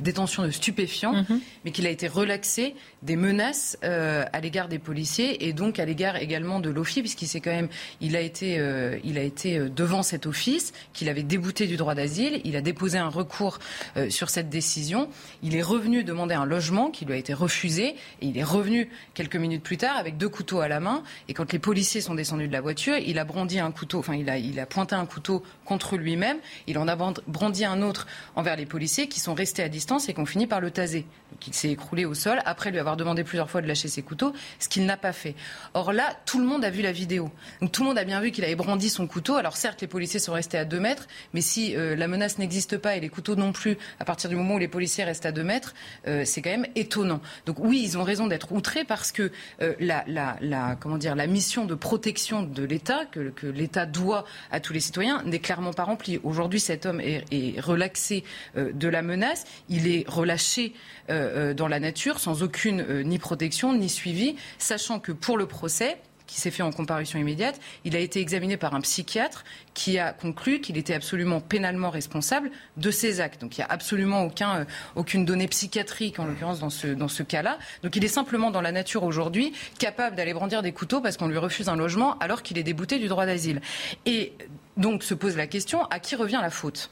détention de stupéfiants, mm-hmm. mais qu'il a été relaxé des menaces à l'égard des policiers et donc à l'égard également de l'OFI, puisqu'il s'est quand même, il a été, il a été devant cet office qu'il avait débouté du droit d'asile. Il a déposé déposé un recours euh, sur cette décision. Il est revenu demander un logement qui lui a été refusé et il est revenu quelques minutes plus tard avec deux couteaux à la main. Et quand les policiers sont descendus de la voiture, il a brandi un couteau, enfin il a, il a pointé un couteau contre lui-même. Il en a brandi un autre envers les policiers qui sont restés à distance et qui ont fini par le taser. Donc il s'est écroulé au sol après lui avoir demandé plusieurs fois de lâcher ses couteaux, ce qu'il n'a pas fait. Or là, tout le monde a vu la vidéo. Donc tout le monde a bien vu qu'il avait brandi son couteau. Alors certes, les policiers sont restés à deux mètres, mais si euh, la menace n'existe pas et les couteaux non plus, à partir du moment où les policiers restent à deux mètres, euh, c'est quand même étonnant. Donc oui, ils ont raison d'être outrés parce que euh, la, comment dire, la mission de protection de l'État, que, l'État doit à tous les citoyens, n'est clairement pas remplie. Aujourd'hui, cet homme est, relaxé euh, de la menace, il est relâché dans la nature sans aucune ni protection ni suivi, sachant que pour le procès, qui s'est fait en comparution immédiate. Il a été examiné par un psychiatre qui a conclu qu'il était absolument pénalement responsable de ses actes. Donc il n'y a absolument euh, aucune donnée psychiatrique, en l'occurrence, dans ce, dans ce cas-là. Donc il est simplement dans la nature aujourd'hui capable d'aller brandir des couteaux parce qu'on lui refuse un logement alors qu'il est débouté du droit d'asile. Et donc se pose la question, à qui revient la faute?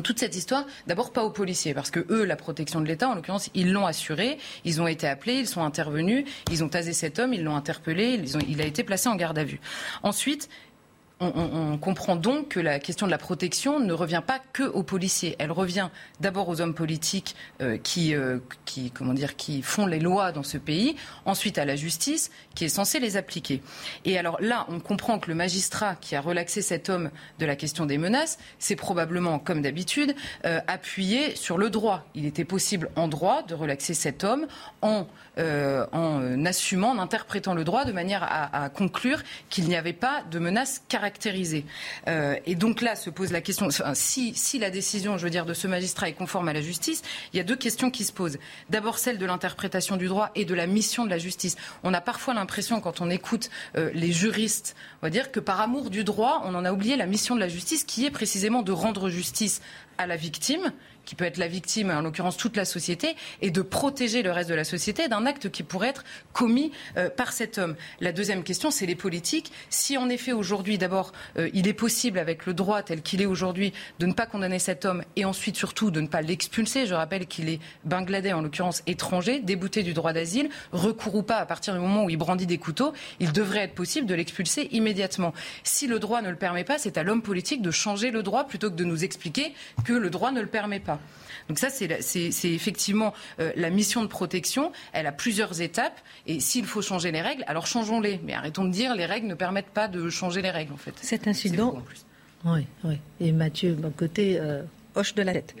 Toute cette histoire, d'abord pas aux policiers, parce que eux, la protection de l'État, en l'occurrence, ils l'ont assuré, ils ont été appelés, ils sont intervenus, ils ont tasé cet homme, ils l'ont interpellé, il a été placé en garde à vue. Ensuite, on, comprend donc que la question de la protection ne revient pas que aux policiers. Elle revient d'abord aux hommes politiques euh, qui, euh, qui, comment dire, qui font les lois dans ce pays, ensuite à la justice qui est censée les appliquer. Et alors là, on comprend que le magistrat qui a relaxé cet homme de la question des menaces, c'est probablement, comme d'habitude, euh, appuyé sur le droit. Il était possible en droit de relaxer cet homme en, en assumant, en interprétant le droit de manière à, à conclure qu'il n'y avait pas de menaces caractéristiques euh, et donc là se pose la question, si, si la décision, je veux dire, de ce magistrat est conforme à la justice, il y a deux questions qui se posent. D'abord celle de l'interprétation du droit et de la mission de la justice. On a parfois l'impression, quand on écoute euh, les juristes, on va dire que par amour du droit, on en a oublié la mission de la justice, qui est précisément de rendre justice à la victime qui peut être la victime, en l'occurrence toute la société, et de protéger le reste de la société d'un acte qui pourrait être commis euh, par cet homme. La deuxième question, c'est les politiques. Si en effet aujourd'hui, d'abord, euh, il est possible avec le droit tel qu'il est aujourd'hui de ne pas condamner cet homme et ensuite surtout de ne pas l'expulser, je rappelle qu'il est bangladais, en l'occurrence étranger, débouté du droit d'asile, recours ou pas à partir du moment où il brandit des couteaux, il devrait être possible de l'expulser immédiatement. Si le droit ne le permet pas, c'est à l'homme politique de changer le droit plutôt que de nous expliquer que le droit ne le permet pas. Donc ça, c'est effectivement euh, la mission de protection. Elle a plusieurs étapes. Et s'il faut changer les règles, alors changeons-les. Mais arrêtons de dire les règles ne permettent pas de changer les règles, en fait. Cet incident... Oui, oui. Et Mathieu, mon côté, euh, hoche de la tête.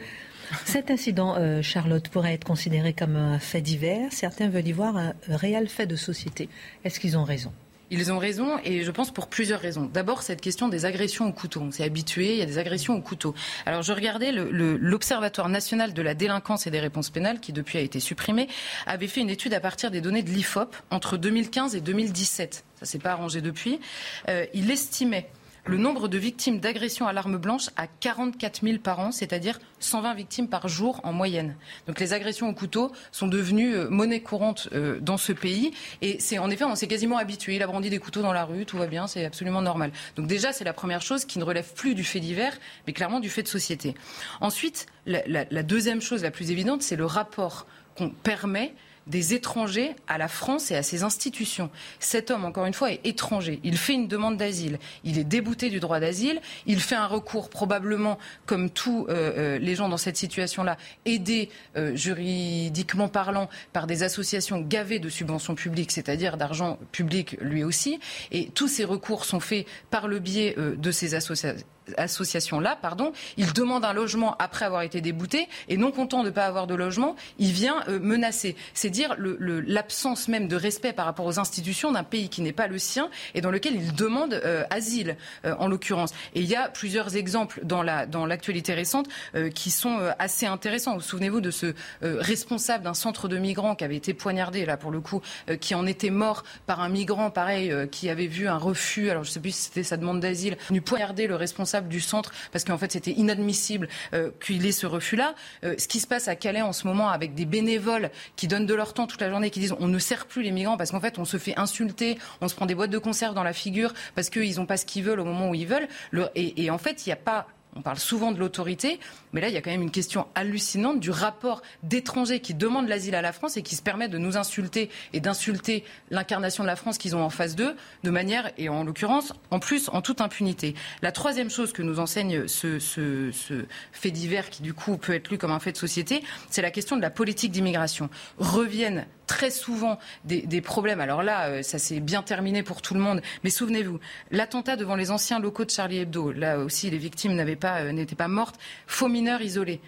Cet incident, euh, Charlotte, pourrait être considéré comme un fait divers. Certains veulent y voir un réel fait de société. Est-ce qu'ils ont raison? Ils ont raison et je pense pour plusieurs raisons. D'abord, cette question des agressions au couteau. On s'est habitué, il y a des agressions au couteau. Alors, je regardais l'Observatoire national de la délinquance et des réponses pénales, qui depuis a été supprimé, avait fait une étude à partir des données de l'IFOP entre 2015 et 2017. Ça s'est pas arrangé depuis. Euh, il estimait le nombre de victimes d'agressions à l'arme blanche à 44 000 par an, c'est-à-dire 120 victimes par jour en moyenne. Donc les agressions au couteau sont devenues euh, monnaie courante euh, dans ce pays. Et c'est en effet, on s'est quasiment habitué. Il a brandi des couteaux dans la rue, tout va bien, c'est absolument normal. Donc déjà, c'est la première chose qui ne relève plus du fait divers, mais clairement du fait de société. Ensuite, la, la deuxième chose la plus évidente, c'est le rapport qu'on permet des étrangers à la France et à ses institutions. Cet homme, encore une fois, est étranger. Il fait une demande d'asile. Il est débouté du droit d'asile. Il fait un recours, probablement, comme tous euh, euh, les gens dans cette situation-là, aidé euh, juridiquement parlant par des associations gavées de subventions publiques, c'est-à-dire d'argent public lui aussi. Et tous ces recours sont faits par le biais de ces associations association-là, pardon, il demande un logement après avoir été débouté et non content de ne pas avoir de logement, il vient euh, menacer. C'est dire l'absence même de respect par rapport aux institutions d'un pays qui n'est pas le sien et dans lequel il demande euh, asile, euh, en l'occurrence. Et il y a plusieurs exemples dans la dans l'actualité récente qui sont assez intéressants. Vous souvenez-vous de ce responsable d'un centre de migrants qui avait été poignardé là pour le coup, qui en était mort par un migrant pareil qui avait vu un refus. Alors je ne sais plus si c'était sa demande d'asile, venu poignarder le responsable du centre parce qu'en fait c'était inadmissible euh, qu'il ait ce refus-là. Euh, ce qui se passe à Calais en ce moment avec des bénévoles qui donnent de leur temps toute la journée, qui disent on ne sert plus les migrants parce qu'en fait on se fait insulter, on se prend des boîtes de conserve dans la figure parce qu'ils n'ont pas ce qu'ils veulent au moment où ils veulent. et, et en fait il n'y a pas on parle souvent de l'autorité, mais là, il y a quand même une question hallucinante du rapport d'étrangers qui demandent l'asile à la France et qui se permettent de nous insulter et d'insulter l'incarnation de la France qu'ils ont en face d'eux, de manière, et en l'occurrence, en plus, en toute impunité. La troisième chose que nous enseigne ce, ce, ce fait divers, qui du coup peut être lu comme un fait de société, c'est la question de la politique d'immigration. Reviennent très souvent des, problèmes. Alors là, euh, ça s'est bien terminé pour tout le monde. Mais souvenez-vous, l'attentat devant les anciens locaux de Charlie Hebdo, là aussi, les victimes euh, n'étaient pas mortes. Faux mineurs isolés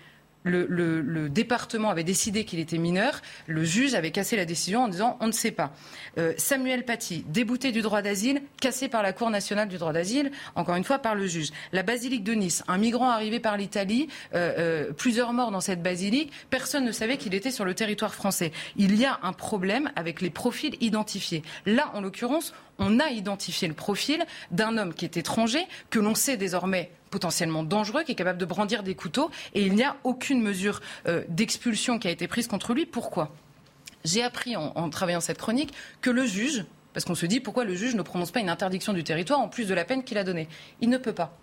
le, département avait décidé qu'il était mineur, le juge avait cassé la décision en disant on ne sait pas. Euh, Samuel Paty, débouté du droit d'asile, cassé par la Cour nationale du droit d'asile, encore une fois par le juge. La basilique de Nice, un migrant arrivé par l'Italie, euh, euh, plusieurs morts dans cette basilique, personne ne savait qu'il était sur le territoire français. Il y a un problème avec les profils identifiés. Là, en l'occurrence, on a identifié le profil d'un homme qui est étranger, que l'on sait désormais potentiellement dangereux, qui est capable de brandir des couteaux, et il n'y a aucune mesure euh, d'expulsion qui a été prise contre lui. Pourquoi? J'ai appris en, travaillant cette chronique que le juge, parce qu'on se dit pourquoi le juge ne prononce pas une interdiction du territoire en plus de la peine qu'il a donnée, il ne peut pas.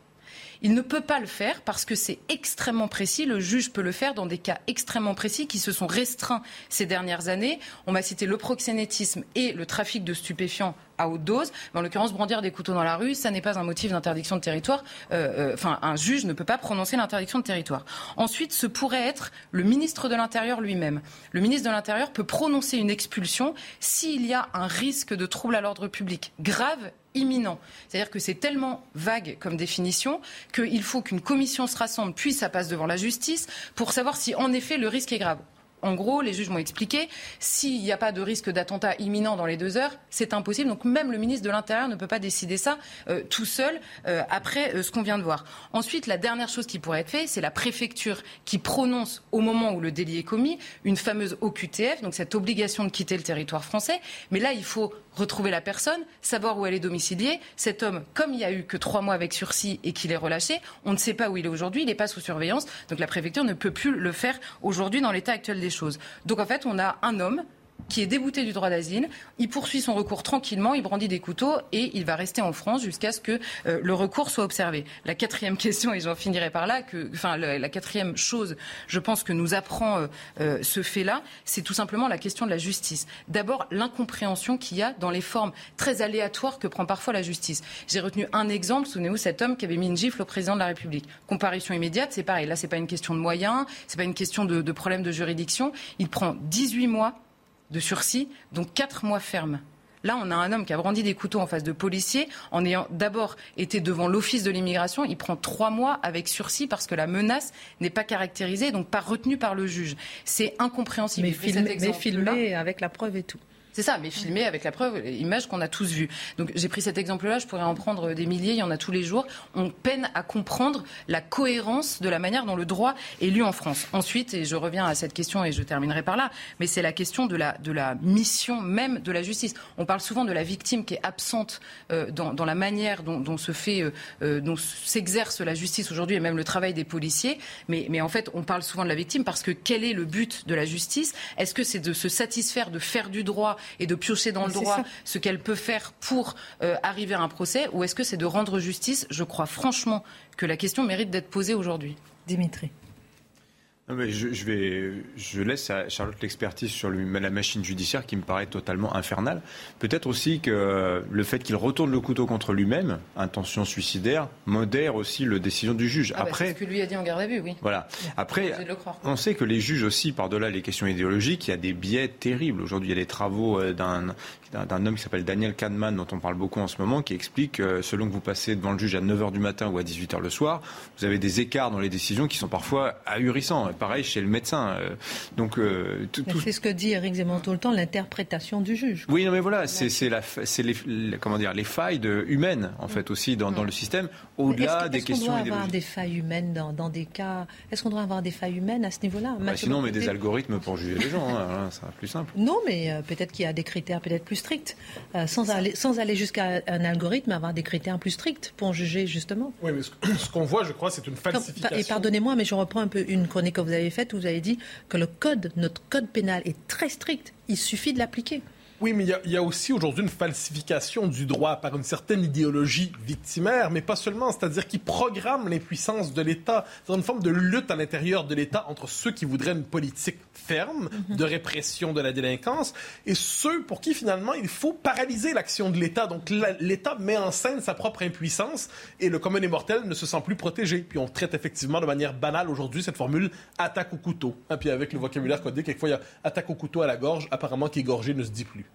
Il ne peut pas le faire parce que c'est extrêmement précis. Le juge peut le faire dans des cas extrêmement précis qui se sont restreints ces dernières années. On m'a cité le proxénétisme et le trafic de stupéfiants à haute dose. Mais en l'occurrence, brandir des couteaux dans la rue, ça n'est pas un motif d'interdiction de territoire. Euh, euh, enfin, un juge ne peut pas prononcer l'interdiction de territoire. Ensuite, ce pourrait être le ministre de l'Intérieur lui-même. Le ministre de l'Intérieur peut prononcer une expulsion s'il y a un risque de trouble à l'ordre public grave imminent. C'est-à-dire que c'est tellement vague comme définition qu'il faut qu'une commission se rassemble, puis ça passe devant la justice, pour savoir si en effet le risque est grave en gros, les juges m'ont expliqué, s'il n'y a pas de risque d'attentat imminent dans les deux heures, c'est impossible. Donc même le ministre de l'Intérieur ne peut pas décider ça euh, tout seul euh, après euh, ce qu'on vient de voir. Ensuite, la dernière chose qui pourrait être faite, c'est la préfecture qui prononce au moment où le délit est commis une fameuse OQTF, donc cette obligation de quitter le territoire français. Mais là, il faut retrouver la personne, savoir où elle est domiciliée. Cet homme, comme il n'y a eu que trois mois avec sursis et qu'il est relâché, on ne sait pas où il est aujourd'hui, il n'est pas sous surveillance. Donc la préfecture ne peut plus le faire aujourd'hui dans l'état actuel des Donc en fait, on a un homme qui est débouté du droit d'asile. Il poursuit son recours tranquillement, il brandit des couteaux et il va rester en France jusqu'à ce que euh, le recours soit observé. La quatrième question, et j'en finirai par là, que, la, quatrième chose, je pense que nous apprend euh, euh, ce fait-là, c'est tout simplement la question de la justice. D'abord, l'incompréhension qu'il y a dans les formes très aléatoires que prend parfois la justice. J'ai retenu un exemple, souvenez-vous, cet homme qui avait mis une gifle au président de la République. Comparution immédiate, c'est pareil. Là, c'est pas une question de moyens, c'est pas une question de, de problème de juridiction. Il prend 18 mois de sursis, donc quatre mois fermes. Là, on a un homme qui a brandi des couteaux en face de policiers en ayant d'abord été devant l'office de l'immigration. Il prend trois mois avec sursis parce que la menace n'est pas caractérisée, donc pas retenue par le juge. C'est incompréhensible. mais filmé avec la preuve et tout. C'est ça, mais filmé avec la preuve, image qu'on a tous vue. Donc j'ai pris cet exemple-là, je pourrais en prendre des milliers, il y en a tous les jours. On peine à comprendre la cohérence de la manière dont le droit est lu en France. Ensuite, et je reviens à cette question et je terminerai par là, mais c'est la question de la, de la mission même de la justice. On parle souvent de la victime qui est absente euh, dans, dans, la manière dont, dont se fait, euh, euh, dont s'exerce la justice aujourd'hui et même le travail des policiers. Mais, mais en fait, on parle souvent de la victime parce que quel est le but de la justice? Est-ce que c'est de se satisfaire, de faire du droit et de piocher dans le droit ce qu'elle peut faire pour euh, arriver à un procès ou est-ce que c'est de rendre justice? Je crois franchement que la question mérite d'être posée aujourd'hui. Dimitri je, vais, je laisse à Charlotte l'expertise sur la machine judiciaire qui me paraît totalement infernale. Peut-être aussi que le fait qu'il retourne le couteau contre lui-même, intention suicidaire, modère aussi la décision du juge. Ah bah, Après, c'est ce que lui a dit en garde à vue, oui. Voilà. Après, on sait que les juges aussi, par-delà les questions idéologiques, il y a des biais terribles. Aujourd'hui, il y a des travaux euh, d'un d'un homme qui s'appelle Daniel Kahneman, dont on parle beaucoup en ce moment, qui explique que selon que vous passez devant le juge à 9h du matin ou à 18h le soir, vous avez des écarts dans les décisions qui sont parfois ahurissants. Pareil chez le médecin. Euh, euh, C'est ce que dit Eric Zemmour tout le temps, l'interprétation du juge. Oui, non, mais voilà, c'est les, comment dire, les failles de, humaines, en fait, aussi dans, dans le système, au-delà des questions. Est-ce qu'on doit avoir des failles humaines dans, dans des cas Est-ce qu'on doit avoir des failles humaines à ce niveau-là? Bah, Sinon, on met des algorithmes pour juger les gens, hein, ça plus simple. Non, mais euh, peut-être qu'il y a des critères peut-être plus strict, euh, sans, aller, sans aller jusqu'à un algorithme, avoir des critères plus stricts pour juger justement. Oui, mais ce, qu'on voit, je crois, c'est une falsification. Et pardonnez-moi, mais je reprends un peu une chronique vous avez faite où vous avez dit que le code, notre code pénal est très strict. Il suffit de l'appliquer. Oui, mais il y, a aussi aujourd'hui une falsification du droit par une certaine idéologie victimaire, mais pas seulement, c'est-à-dire qui programme l'impuissance de l'État dans une forme de lutte à l'intérieur de l'État entre ceux qui voudraient une politique ferme mhm. de répression de la délinquance et ceux pour qui finalement il faut paralyser l'action de l'État. Donc l'État met en scène sa propre impuissance et le commun des mortels ne se sent plus protégé. Puis on traite effectivement de manière banale aujourd'hui cette formule attaque au couteau. Et hein, puis avec le vocabulaire codé, quelquefois il y a attaque au couteau à la gorge, apparemment qu'égorgé ne se dit plus.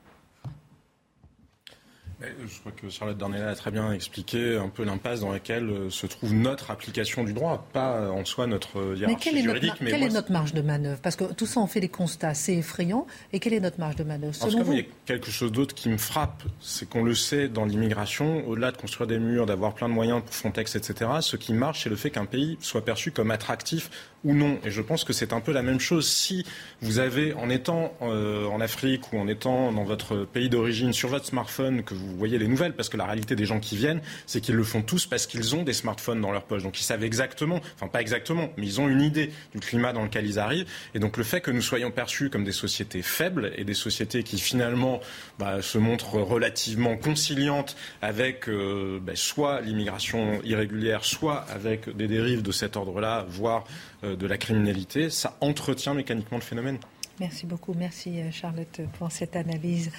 Je crois que Charlotte Dornelas a très bien expliqué un peu l'impasse dans laquelle euh, se trouve notre application du droit, pas euh, en soi notre euh, hiérarchie mais quelle est juridique. Notre, mais quelle est notre marge de manœuvre? Parce que tout ça, on fait des constats assez effrayants. Et quelle est notre marge de manœuvre? Selon vous il y a quelque chose d'autre qui me frappe, c'est qu'on le sait dans l'immigration, au-delà de construire des murs, d'avoir plein de moyens pour Frontex, etc., ce qui marche, c'est le fait qu'un pays soit perçu comme attractif ou non. Et je pense que c'est un peu la même chose. Si vous avez, en étant en Afrique ou en étant dans votre pays d'origine, sur votre smartphone, que vous vous voyez les nouvelles, parce que la réalité des gens qui viennent, c'est qu'ils le font tous parce qu'ils ont des smartphones dans leur poche. Donc ils savent exactement, enfin pas exactement, mais ils ont une idée du climat dans lequel ils arrivent. Et donc le fait que nous soyons perçus comme des sociétés faibles et des sociétés qui finalement bah, se montrent relativement conciliantes avec euh, bah, soit l'immigration irrégulière, soit avec des dérives de cet ordre-là, voire euh, de la criminalité, ça entretient mécaniquement le phénomène. Merci beaucoup. Merci euh, Charlotte pour cette analyse.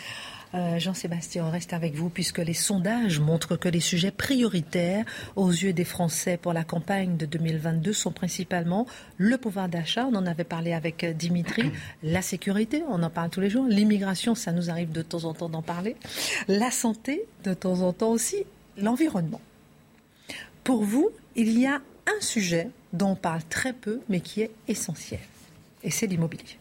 Euh, Jean-Sébastien, on reste avec vous puisque les sondages montrent que les sujets prioritaires aux yeux des Français pour la campagne de 2022 sont principalement le pouvoir d'achat, on en avait parlé avec Dimitri, la sécurité, on en parle tous les jours, l'immigration, ça nous arrive de temps en temps d'en parler, la santé, de temps en temps aussi, l'environnement. Pour vous, il y a un sujet dont on parle très peu mais qui est essentiel, et c'est l'immobilier.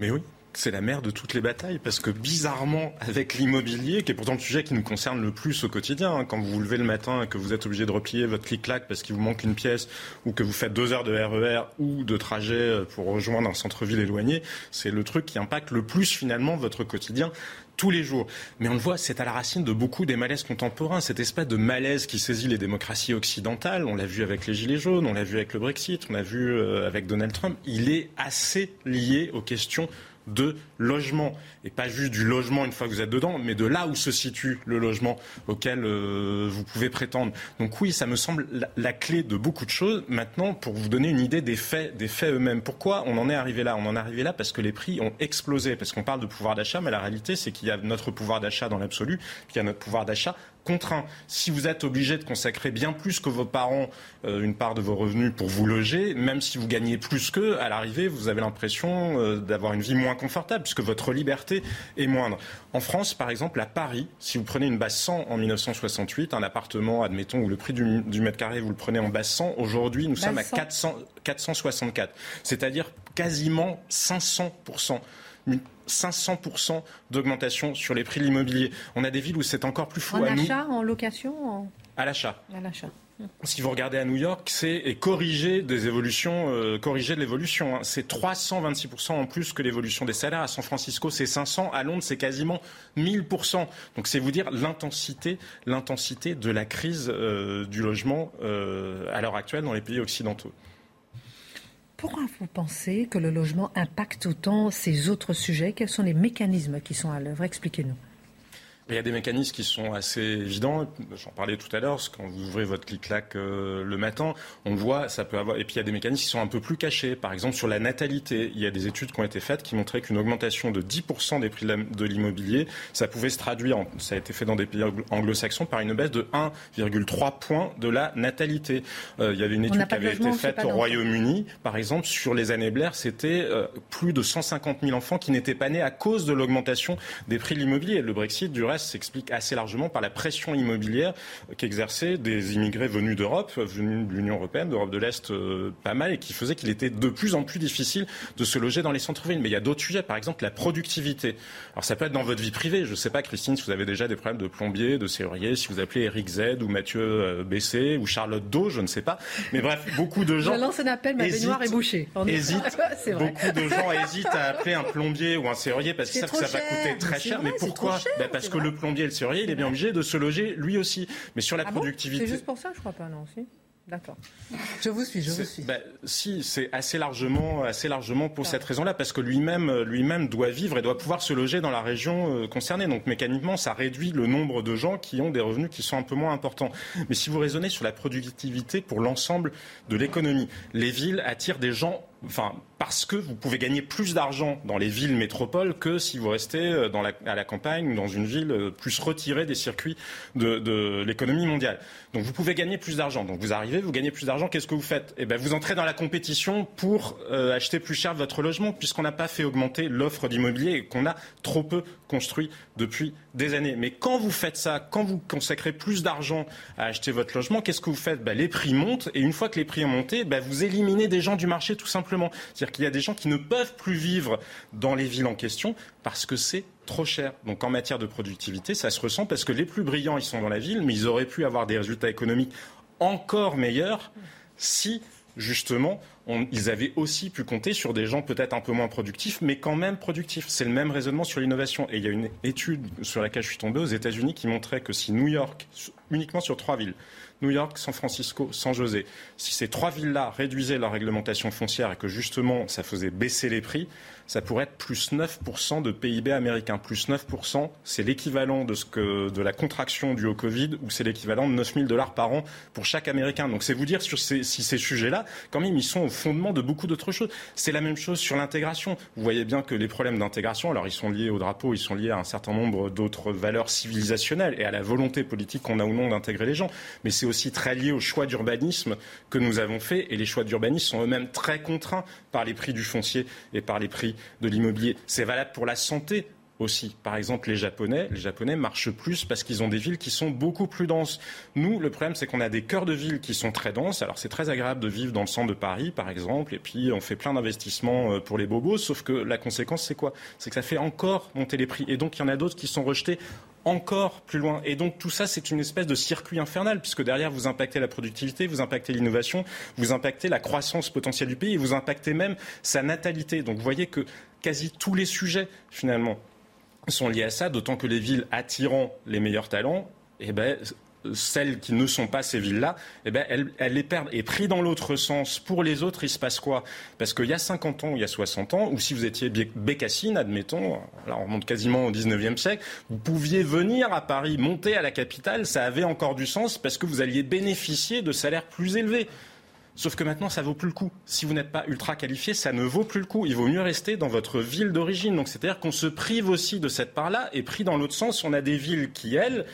Mais oui c'est la mère de toutes les batailles, parce que bizarrement, avec l'immobilier, qui est pourtant le sujet qui nous concerne le plus au quotidien, hein, quand vous vous levez le matin et que vous êtes obligé de replier votre clic-clac parce qu'il vous manque une pièce, ou que vous faites deux heures de RER e ou de trajet pour rejoindre un centre-ville éloigné, c'est le truc qui impacte le plus finalement votre quotidien tous les jours. Mais on le voit, c'est à la racine de beaucoup des malaises contemporains, cette espèce de malaise qui saisit les démocraties occidentales. On l'a vu avec les Gilets jaunes, on l'a vu avec le Brexit, on l'a vu euh, avec Donald Trump. Il est assez lié aux questions de logement. Et pas juste du logement une fois que vous êtes dedans, mais de là où se situe le logement auquel euh, vous pouvez prétendre. Donc oui, ça me semble la, clé de beaucoup de choses. Maintenant, pour vous donner une idée des faits, des faits eux-mêmes. Pourquoi on en est arrivé là? On en est arrivé là parce que les prix ont explosé. Parce qu'on parle de pouvoir d'achat, mais la réalité, c'est qu'il y a notre pouvoir d'achat dans l'absolu, puis il y a notre pouvoir d'achat contraint. Si vous êtes obligé de consacrer bien plus que vos parents euh, une part de vos revenus pour vous loger, même si vous gagnez plus qu'eux, à l'arrivée, vous avez l'impression euh, d'avoir une vie moins confortable, puisque votre liberté est moindre. En France, par exemple, à Paris, si vous prenez une base 100 en 1968, un appartement, admettons, où le prix du, mètre carré, vous le prenez en base 100, aujourd'hui, nous sommes à 400, 464. C'est-à-dire quasiment 500 500% d'augmentation sur les prix de l'immobilier. On a des villes où c'est encore plus fou. En à achat, en location À l'achat. À l'achat. Si vous regardez à New York, c'est corriger des évolutions, euh, corriger de l'évolution. Hein. C'est 326% en plus que l'évolution des salaires. À San Francisco, c'est 500. À Londres, c'est quasiment 1000%. Donc c'est vous dire l'intensité, l'intensité de la crise euh, du logement euh, à l'heure actuelle dans les pays occidentaux. Pourquoi vous pensez que le logement impacte autant ces autres sujets? Quels sont les mécanismes qui sont à l'œuvre? Expliquez-nous. Il y a des mécanismes qui sont assez évidents. J'en parlais tout à l'heure. Quand vous ouvrez votre clic-clac euh, le matin, on voit, ça peut avoir. Et puis il y a des mécanismes qui sont un peu plus cachés. Par exemple, sur la natalité, il y a des études qui ont été faites qui montraient qu'une augmentation de 10% des prix de l'immobilier, ça pouvait se traduire, ça a été fait dans des pays anglo-saxons, par une baisse de 1,3 points de la natalité. Euh, il y avait une étude qui avait été faite au Royaume-Uni, par exemple, sur les années Blair, c'était euh, plus de 150 000 enfants qui n'étaient pas nés à cause de l'augmentation des prix de l'immobilier. Le Brexit, du s'explique assez largement par la pression immobilière qu'exerçaient des immigrés venus d'Europe, venus de l'Union européenne, d'Europe de l'Est, euh, pas mal, et qui faisait qu'il était de plus en plus difficile de se loger dans les centres-villes. Mais il y a d'autres sujets, par exemple la productivité. Alors ça peut être dans votre vie privée. Je ne sais pas, Christine, si vous avez déjà des problèmes de plombier, de serrurier, si vous appelez Eric Z ou Mathieu euh, Bessé ou Charlotte Do, je ne sais pas. Mais bref, beaucoup de gens. Je lance un appel, ma baignoire est bouchée. beaucoup de gens hésitent à appeler un plombier ou un serrurier parce qu'ils savent que ça va coûter très cher. mais pourquoi ben Parce que le plombier et le serrurier, il est bien obligé de se loger lui aussi. Mais sur la ah productivité. c'est juste pour ça, je crois pas, non aussi. D'accord. Je vous suis, je vous suis. Bah, si, c'est assez largement, assez largement pour cette raison-là, parce que lui-même, lui-même doit vivre et doit pouvoir se loger dans la région euh, concernée. Donc mécaniquement, ça réduit le nombre de gens qui ont des revenus qui sont un peu moins importants. Mais si vous raisonnez sur la productivité pour l'ensemble de l'économie, les villes attirent des gens enfin, parce que vous pouvez gagner plus d'argent dans les villes métropoles que si vous restez euh, à la campagne ou dans une ville euh, plus retirée des circuits de, de l'économie mondiale. Donc vous pouvez gagner plus d'argent. Donc vous arrivez, vous gagnez plus d'argent, qu'est-ce que vous faites? Eh ben vous entrez dans la compétition pour euh, acheter plus cher votre logement, puisqu'on n'a pas fait augmenter l'offre d'immobilier et qu'on a trop peu construit depuis des années. Mais quand vous faites ça, quand vous consacrez plus d'argent à acheter votre logement, qu'est-ce que vous faites? Ben, Les prix montent et une fois que les prix ont monté, ben, vous éliminez des gens du marché tout simplement. C'est-à-dire qu'il y a des gens qui ne peuvent plus vivre dans les villes en question parce que c'est trop cher. Donc en matière de productivité, ça se ressent parce que les plus brillants, ils sont dans la ville, mais ils auraient pu avoir des résultats économiques encore meilleurs si justement, ils avaient aussi pu compter sur des gens peut-être un peu moins productifs, mais quand même productifs. C'est le même raisonnement sur l'innovation. Et il y a une étude sur laquelle je suis tombé aux États-Unis qui montrait que si New York, uniquement sur trois villes, New York, San Francisco, San José, si ces trois villes-là réduisaient leur réglementation foncière et que justement ça faisait baisser les prix, ça pourrait être plus 9% de PIB américain. Plus 9%, c'est l'équivalent de, ce de la contraction due au Covid ou c'est l'équivalent de 9 000 dollars par an pour chaque Américain. Donc c'est vous dire sur ces, si ces sujets-là, quand même, ils sont au fondement de beaucoup d'autres choses. C'est la même chose sur l'intégration. Vous voyez bien que les problèmes d'intégration, alors ils sont liés au drapeau, ils sont liés à un certain nombre d'autres valeurs civilisationnelles et à la volonté politique qu'on a ou non d'intégrer les gens. Mais c'est aussi très lié au choix d'urbanisme que nous avons fait et les choix d'urbanisme sont eux-mêmes très contraints par les prix du foncier et par les prix de l'immobilier. C'est valable pour la santé Par exemple, les Japonais, les Japonais marchent plus parce qu'ils ont des villes qui sont beaucoup plus denses. Nous, le problème, c'est qu'on a des cœurs de villes qui sont très denses. Alors, c'est très agréable de vivre dans le centre de Paris, par exemple, et puis on fait plein d'investissements euh, pour les bobos, sauf que la conséquence, c'est quoi? C'est que ça fait encore monter les prix. Et donc, il y en a d'autres qui sont rejetés encore plus loin. Et donc tout ça, c'est une espèce de circuit infernal, puisque derrière, vous impactez la productivité, vous impactez l'innovation, vous impactez la croissance potentielle du pays, et vous impactez même sa natalité. Donc vous voyez que quasi tous les sujets, finalement, sont liés à ça, d'autant que les villes attirant les meilleurs talents, eh ben, celles qui ne sont pas ces villes-là, eh ben, elles, les perdent. Et pris dans l'autre sens, pour les autres, il se passe quoi? Parce qu'il y a 50 ans il y a 60 ans, ou si vous étiez Bécassine, admettons, là on remonte quasiment au 19e siècle, vous pouviez venir à Paris, monter à la capitale, ça avait encore du sens parce que vous alliez bénéficier de salaires plus élevés. Sauf que maintenant, ça vaut plus le coup. Si vous n'êtes pas ultra qualifié, ça ne vaut plus le coup. Il vaut mieux rester dans votre ville d'origine. Donc, c'est-à-dire qu'on se prive aussi de cette part-là. Et pris dans l'autre sens, on a des villes qui, elles,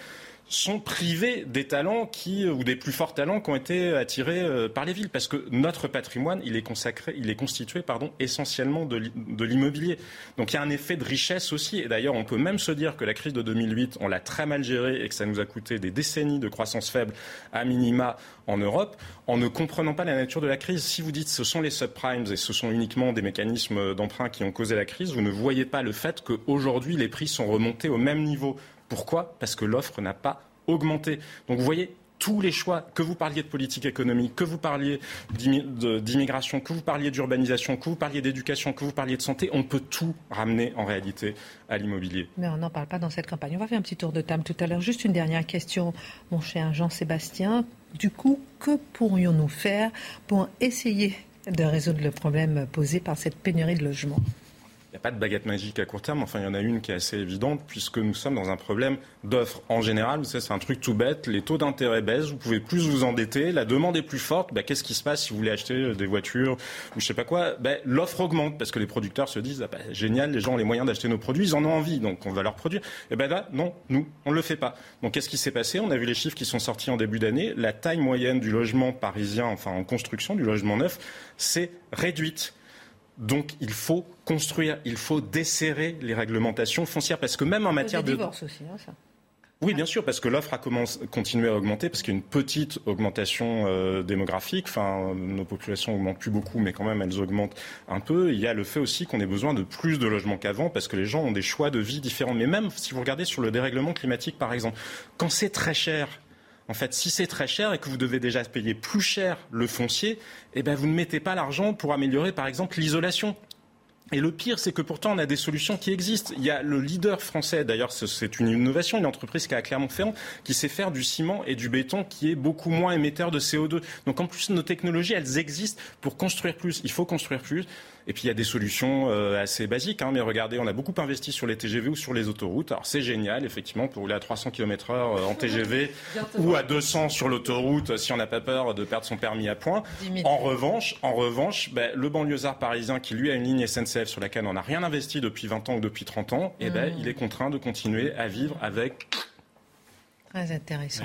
sont privés des talents qui, ou des plus forts talents qui ont été attirés euh, par les villes. Parce que notre patrimoine, il est consacré, il est constitué, pardon, essentiellement de l'immobilier. Donc il y a un effet de richesse aussi. Et d'ailleurs, on peut même se dire que la crise de 2008, on l'a très mal gérée et que ça nous a coûté des décennies de croissance faible à minima en Europe, en ne comprenant pas la nature de la crise. Si vous dites ce sont les subprimes et ce sont uniquement des mécanismes d'emprunt qui ont causé la crise, vous ne voyez pas le fait qu'aujourd'hui les prix sont remontés au même niveau pourquoi? Parce que l'offre n'a pas augmenté. Donc vous voyez, tous les choix, que vous parliez de politique économique, que vous parliez d'immigration, que vous parliez d'urbanisation, que vous parliez d'éducation, que vous parliez de santé, on peut tout ramener en réalité à l'immobilier. Mais on n'en parle pas dans cette campagne. On va faire un petit tour de table tout à l'heure. Juste une dernière question, mon cher Jean-Sébastien. Du coup, que pourrions-nous faire pour essayer de résoudre le problème posé par cette pénurie de logements? N'y a pas de baguette magique à court terme. Enfin, il y en a une qui est assez évidente puisque nous sommes dans un problème d'offres. En général, vous savez, c'est un truc tout bête. Les taux d'intérêt baissent. Vous pouvez plus vous endetter. La demande est plus forte. Ben, qu'est-ce qui se passe si vous voulez acheter des voitures ou je sais pas quoi? Ben, L'offre augmente parce que les producteurs se disent ah, ben, génial, les gens ont les moyens d'acheter nos produits. Ils en ont envie. Donc, on va leur produire. Et ben là, non, nous, on ne le fait pas. Donc, qu'est-ce qui s'est passé? On a vu les chiffres qui sont sortis en début d'année. La taille moyenne du logement parisien, enfin en construction, du logement neuf, s'est réduite. Donc il faut construire, il faut desserrer les réglementations foncières parce que même en matière de divorce aussi, hein, ça. Oui, bien sûr, parce que l'offre a continué à augmenter, parce qu'il y a une petite augmentation euh, démographique. Enfin, nos populations augmentent plus beaucoup, mais quand même, elles augmentent un peu. Il y a le fait aussi qu'on ait besoin de plus de logements qu'avant, parce que les gens ont des choix de vie différents. Mais même si vous regardez sur le dérèglement climatique, par exemple, quand c'est très cher, en fait, si c'est très cher et que vous devez déjà payer plus cher le foncier, eh ben, vous ne mettez pas l'argent pour améliorer, par exemple, l'isolation. Et le pire, c'est que pourtant, on a des solutions qui existent. Il y a le leader français, d'ailleurs, c'est une innovation, une entreprise qui est à Clermont-Ferrand, qui sait faire du ciment et du béton qui est beaucoup moins émetteur de CO2. Donc, en plus, nos technologies, elles existent pour construire plus. Il faut construire plus. Et puis il y a des solutions euh, assez basiques. Hein, mais regardez, on a beaucoup investi sur les TGV ou sur les autoroutes. Alors c'est génial, effectivement, pour rouler à 300 km/h euh, en TGV ou à 200 sur l'autoroute si on n'a pas peur de perdre son permis à point. En revanche, en revanche, ben, le banlieusard parisien qui lui a une ligne SNCF sur laquelle on n'a rien investi depuis 20 ans ou depuis 30 ans, et eh ben, mmh. il est contraint de continuer à vivre avec. Très intéressant.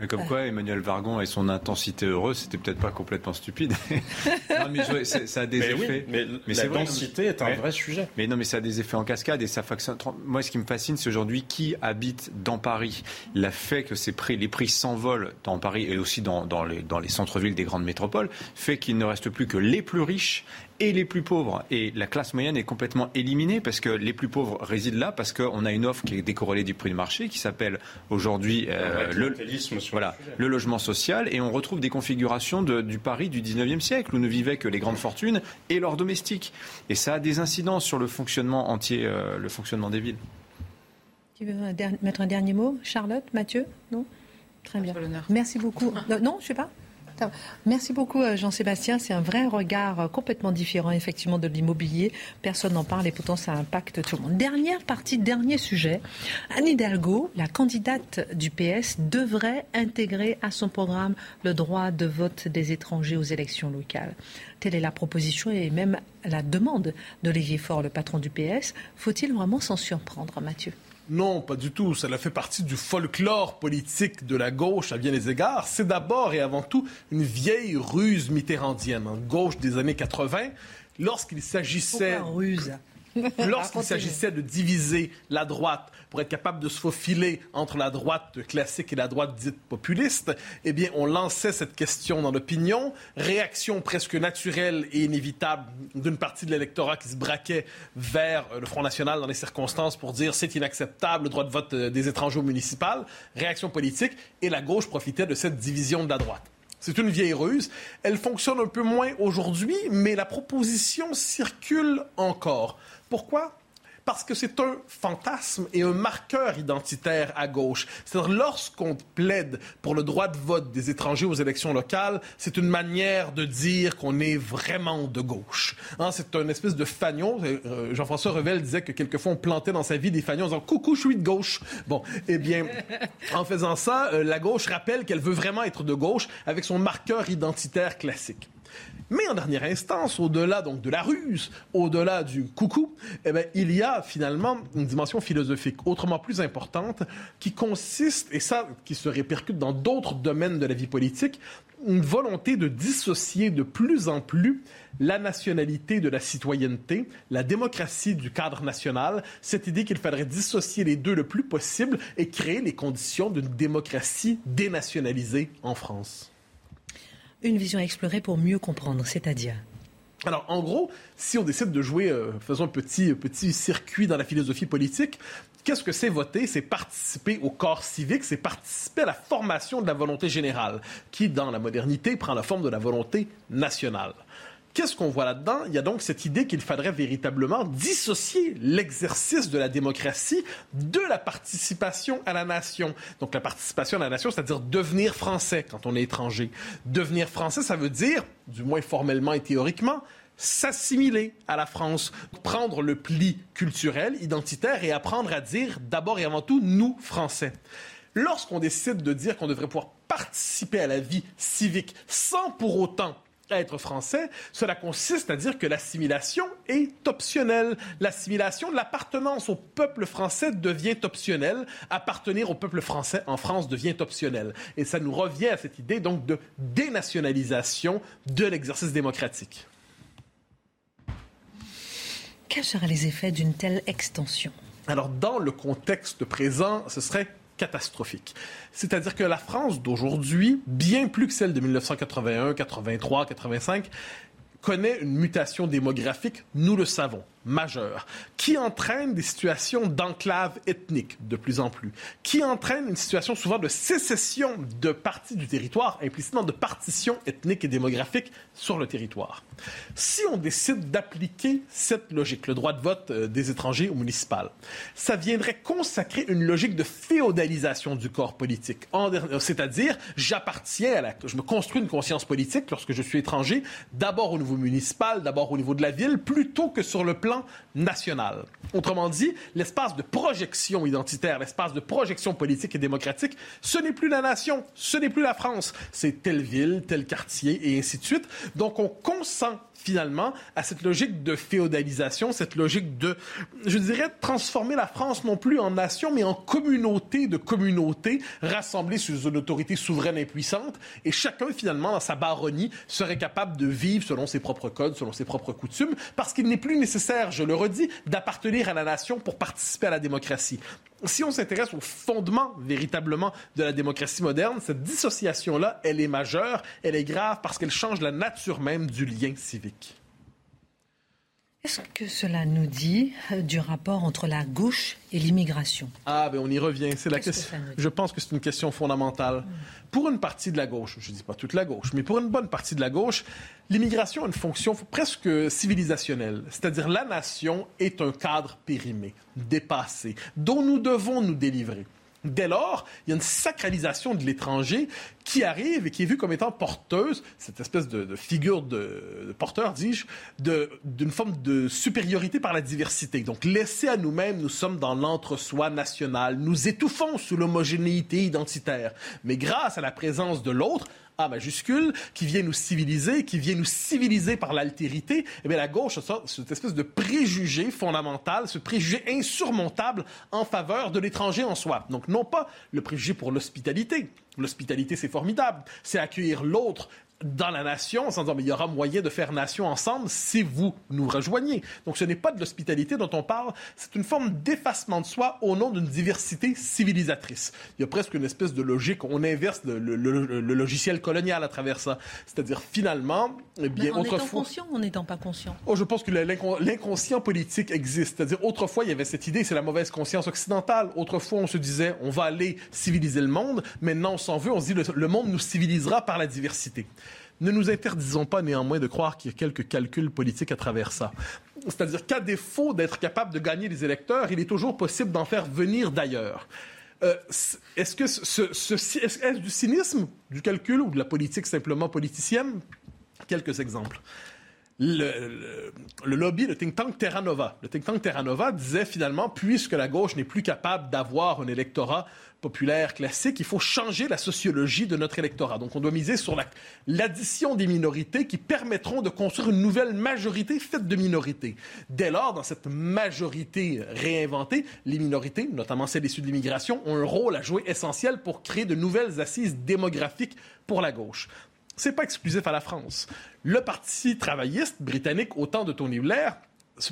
Mais comme quoi, Emmanuel Vargon et son intensité heureuse, c'était peut-être pas complètement stupide. non, mais ça a des effets. mais, mais la densité est un vrai sujet. Mais non, mais ça a des effets en cascade et ça Moi, ce qui me fascine, c'est aujourd'hui qui habite dans Paris. La fait que ces prix, les prix s'envolent dans Paris et aussi dans, dans les, dans les centres-villes des grandes métropoles, fait qu'il ne reste plus que les plus riches et les plus pauvres. Et la classe moyenne est complètement éliminée parce que les plus pauvres résident là parce qu'on a une offre qui est décorrélée du prix du marché qui s'appelle aujourd'hui euh, le voilà, le logement social, et on retrouve des configurations du Paris du 19e siècle, où ne vivaient que les grandes fortunes et leurs domestiques. Et ça a des incidences sur le fonctionnement entier, euh, le fonctionnement des villes. Tu veux mettre un dernier mot? Charlotte Mathieu? Non? Très bien. Merci beaucoup. non, je ne sais pas. Merci beaucoup euh, Jean-Sébastien. C'est un vrai regard euh, complètement différent effectivement de l'immobilier. Personne n'en parle et pourtant ça impacte tout le monde. Dernière partie, dernier sujet. Anne Hidalgo, la candidate du PS, devrait intégrer à son programme le droit de vote des étrangers aux élections locales. Telle est la proposition et même la demande d'Olivier Faure, le patron du PS. Faut-il vraiment s'en surprendre, Mathieu? Non, pas du tout. Cela fait partie du folklore politique de la gauche à bien des égards. C'est d'abord et avant tout une vieille ruse mitterrandienne, en gauche des années 80, lorsqu'il s'agissait... ruse? Lorsqu'il s'agissait de diviser la droite pour être capable de se faufiler entre la droite classique et la droite dite populiste, eh bien, on lançait cette question dans l'opinion. Réaction presque naturelle et inévitable d'une partie de l'électorat qui se braquait vers le Front National dans les circonstances pour dire c'est inacceptable le droit de vote des étrangers au municipal. Réaction politique et la gauche profitait de cette division de la droite. C'est une vieille ruse. Elle fonctionne un peu moins aujourd'hui, mais la proposition circule encore. Pourquoi? Parce que c'est un fantasme et un marqueur identitaire à gauche. C'est-à-dire, lorsqu'on plaide pour le droit de vote des étrangers aux élections locales, c'est une manière de dire qu'on est vraiment de gauche. Hein, c'est une espèce de fagnon. Euh, Jean-François Revel disait que quelquefois on plantait dans sa vie des fagnons en disant Coucou, je suis de gauche. Bon, eh bien, en faisant ça, euh, la gauche rappelle qu'elle veut vraiment être de gauche avec son marqueur identitaire classique. Mais en dernière instance, au-delà donc de la ruse, au-delà du coucou, eh bien, il y a finalement une dimension philosophique autrement plus importante qui consiste, et ça qui se répercute dans d'autres domaines de la vie politique, une volonté de dissocier de plus en plus la nationalité de la citoyenneté, la démocratie du cadre national, cette idée qu'il faudrait dissocier les deux le plus possible et créer les conditions d'une démocratie dénationalisée en France. Une vision à explorer pour mieux comprendre, c'est-à-dire alors, en gros, si on décide de jouer, euh, faisons un petit, petit circuit dans la philosophie politique, qu'est-ce que c'est voter? C'est participer au corps civique, c'est participer à la formation de la volonté générale, qui, dans la modernité, prend la forme de la volonté nationale. Qu'est-ce qu'on voit là-dedans? Il y a donc cette idée qu'il faudrait véritablement dissocier l'exercice de la démocratie de la participation à la nation. Donc la participation à la nation, c'est-à-dire devenir français quand on est étranger. Devenir français, ça veut dire, du moins formellement et théoriquement, s'assimiler à la France, prendre le pli culturel, identitaire et apprendre à dire d'abord et avant tout nous Français. Lorsqu'on décide de dire qu'on devrait pouvoir participer à la vie civique sans pour autant être français, cela consiste à dire que l'assimilation est optionnelle. L'assimilation, l'appartenance au peuple français devient optionnelle. Appartenir au peuple français en France devient optionnel. Et ça nous revient à cette idée donc de dénationalisation de l'exercice démocratique. Quels seraient les effets d'une telle extension? Alors, dans le contexte présent, ce serait catastrophique. C'est-à-dire que la France d'aujourd'hui, bien plus que celle de 1981, 83, 85, connaît une mutation démographique, nous le savons majeure, qui entraîne des situations d'enclave ethnique de plus en plus, qui entraîne une situation souvent de sécession de parties du territoire, implicitement de partition ethnique et démographique sur le territoire. Si on décide d'appliquer cette logique, le droit de vote euh, des étrangers au municipal, ça viendrait consacrer une logique de féodalisation du corps politique, c'est-à-dire j'appartiens à la, je me construis une conscience politique lorsque je suis étranger, d'abord au niveau municipal, d'abord au niveau de la ville, plutôt que sur le plan national. Autrement dit, l'espace de projection identitaire, l'espace de projection politique et démocratique, ce n'est plus la nation, ce n'est plus la France, c'est telle ville, tel quartier et ainsi de suite. Donc on consent finalement à cette logique de féodalisation, cette logique de, je dirais, transformer la France non plus en nation, mais en communauté de communautés rassemblées sous une autorité souveraine et puissante. Et chacun, finalement, dans sa baronnie, serait capable de vivre selon ses propres codes, selon ses propres coutumes, parce qu'il n'est plus nécessaire, je le redis, d'appartenir à la nation pour participer à la démocratie. Si on s'intéresse au fondement véritablement de la démocratie moderne, cette dissociation-là, elle est majeure, elle est grave parce qu'elle change la nature même du lien civique. Qu'est-ce que cela nous dit euh, du rapport entre la gauche et l'immigration? Ah, ben on y revient. C'est la question. Je pense que c'est une question fondamentale. Pour une partie de la gauche, je ne dis pas toute la gauche, mais pour une bonne partie de la gauche, l'immigration a une fonction presque civilisationnelle. C'est-à-dire la nation est un cadre périmé, dépassé, dont nous devons nous délivrer. Dès lors, il y a une sacralisation de l'étranger qui arrive et qui est vue comme étant porteuse, cette espèce de, figure de, porteur, dis-je, d'une forme de supériorité par la diversité. Donc, laissés à nous-mêmes, nous sommes dans l'entre-soi national, nous étouffons sous l'homogénéité identitaire. Mais grâce à la présence de l'autre, majuscule, qui vient nous civiliser, qui vient nous civiliser par l'altérité, eh bien, la gauche a cette espèce de préjugé fondamental, ce préjugé insurmontable en faveur de l'étranger en soi. Donc, non pas le préjugé pour l'hospitalité. L'hospitalité, c'est formidable. C'est accueillir l'autre dans la nation, sans dire, mais il y aura moyen de faire nation ensemble si vous nous rejoignez. Donc ce n'est pas de l'hospitalité dont on parle, c'est une forme d'effacement de soi au nom d'une diversité civilisatrice. Il y a presque une espèce de logique, on inverse le, logiciel colonial à travers ça. C'est-à-dire finalement, eh bien, en étant conscient ou en n'étant pas conscient? Oh, je pense que l'inconscient politique existe. C'est-à-dire autrefois, il y avait cette idée, c'est la mauvaise conscience occidentale. Autrefois, on se disait, on va aller civiliser le monde. Maintenant, on s'en veut, on se dit, le monde nous civilisera par la diversité. Ne nous interdisons pas néanmoins de croire qu'il y a quelques calculs politiques à travers ça. C'est-à-dire qu'à défaut d'être capable de gagner les électeurs, il est toujours possible d'en faire venir d'ailleurs. Euh, est-ce que ce, est du cynisme, du calcul ou de la politique simplement politicienne? Quelques exemples. Le, lobby, le think tank Terra Nova. Le think tank Terra Nova disait finalement, puisque la gauche n'est plus capable d'avoir un électorat populaire classique, il faut changer la sociologie de notre électorat. Donc on doit miser sur l'addition des minorités qui permettront de construire une nouvelle majorité faite de minorités. Dès lors, dans cette majorité réinventée, les minorités, notamment celles issues de l'immigration, ont un rôle à jouer essentiel pour créer de nouvelles assises démographiques pour la gauche. C'est pas exclusif à la France. Le Parti travailliste britannique, au temps de Tony Blair,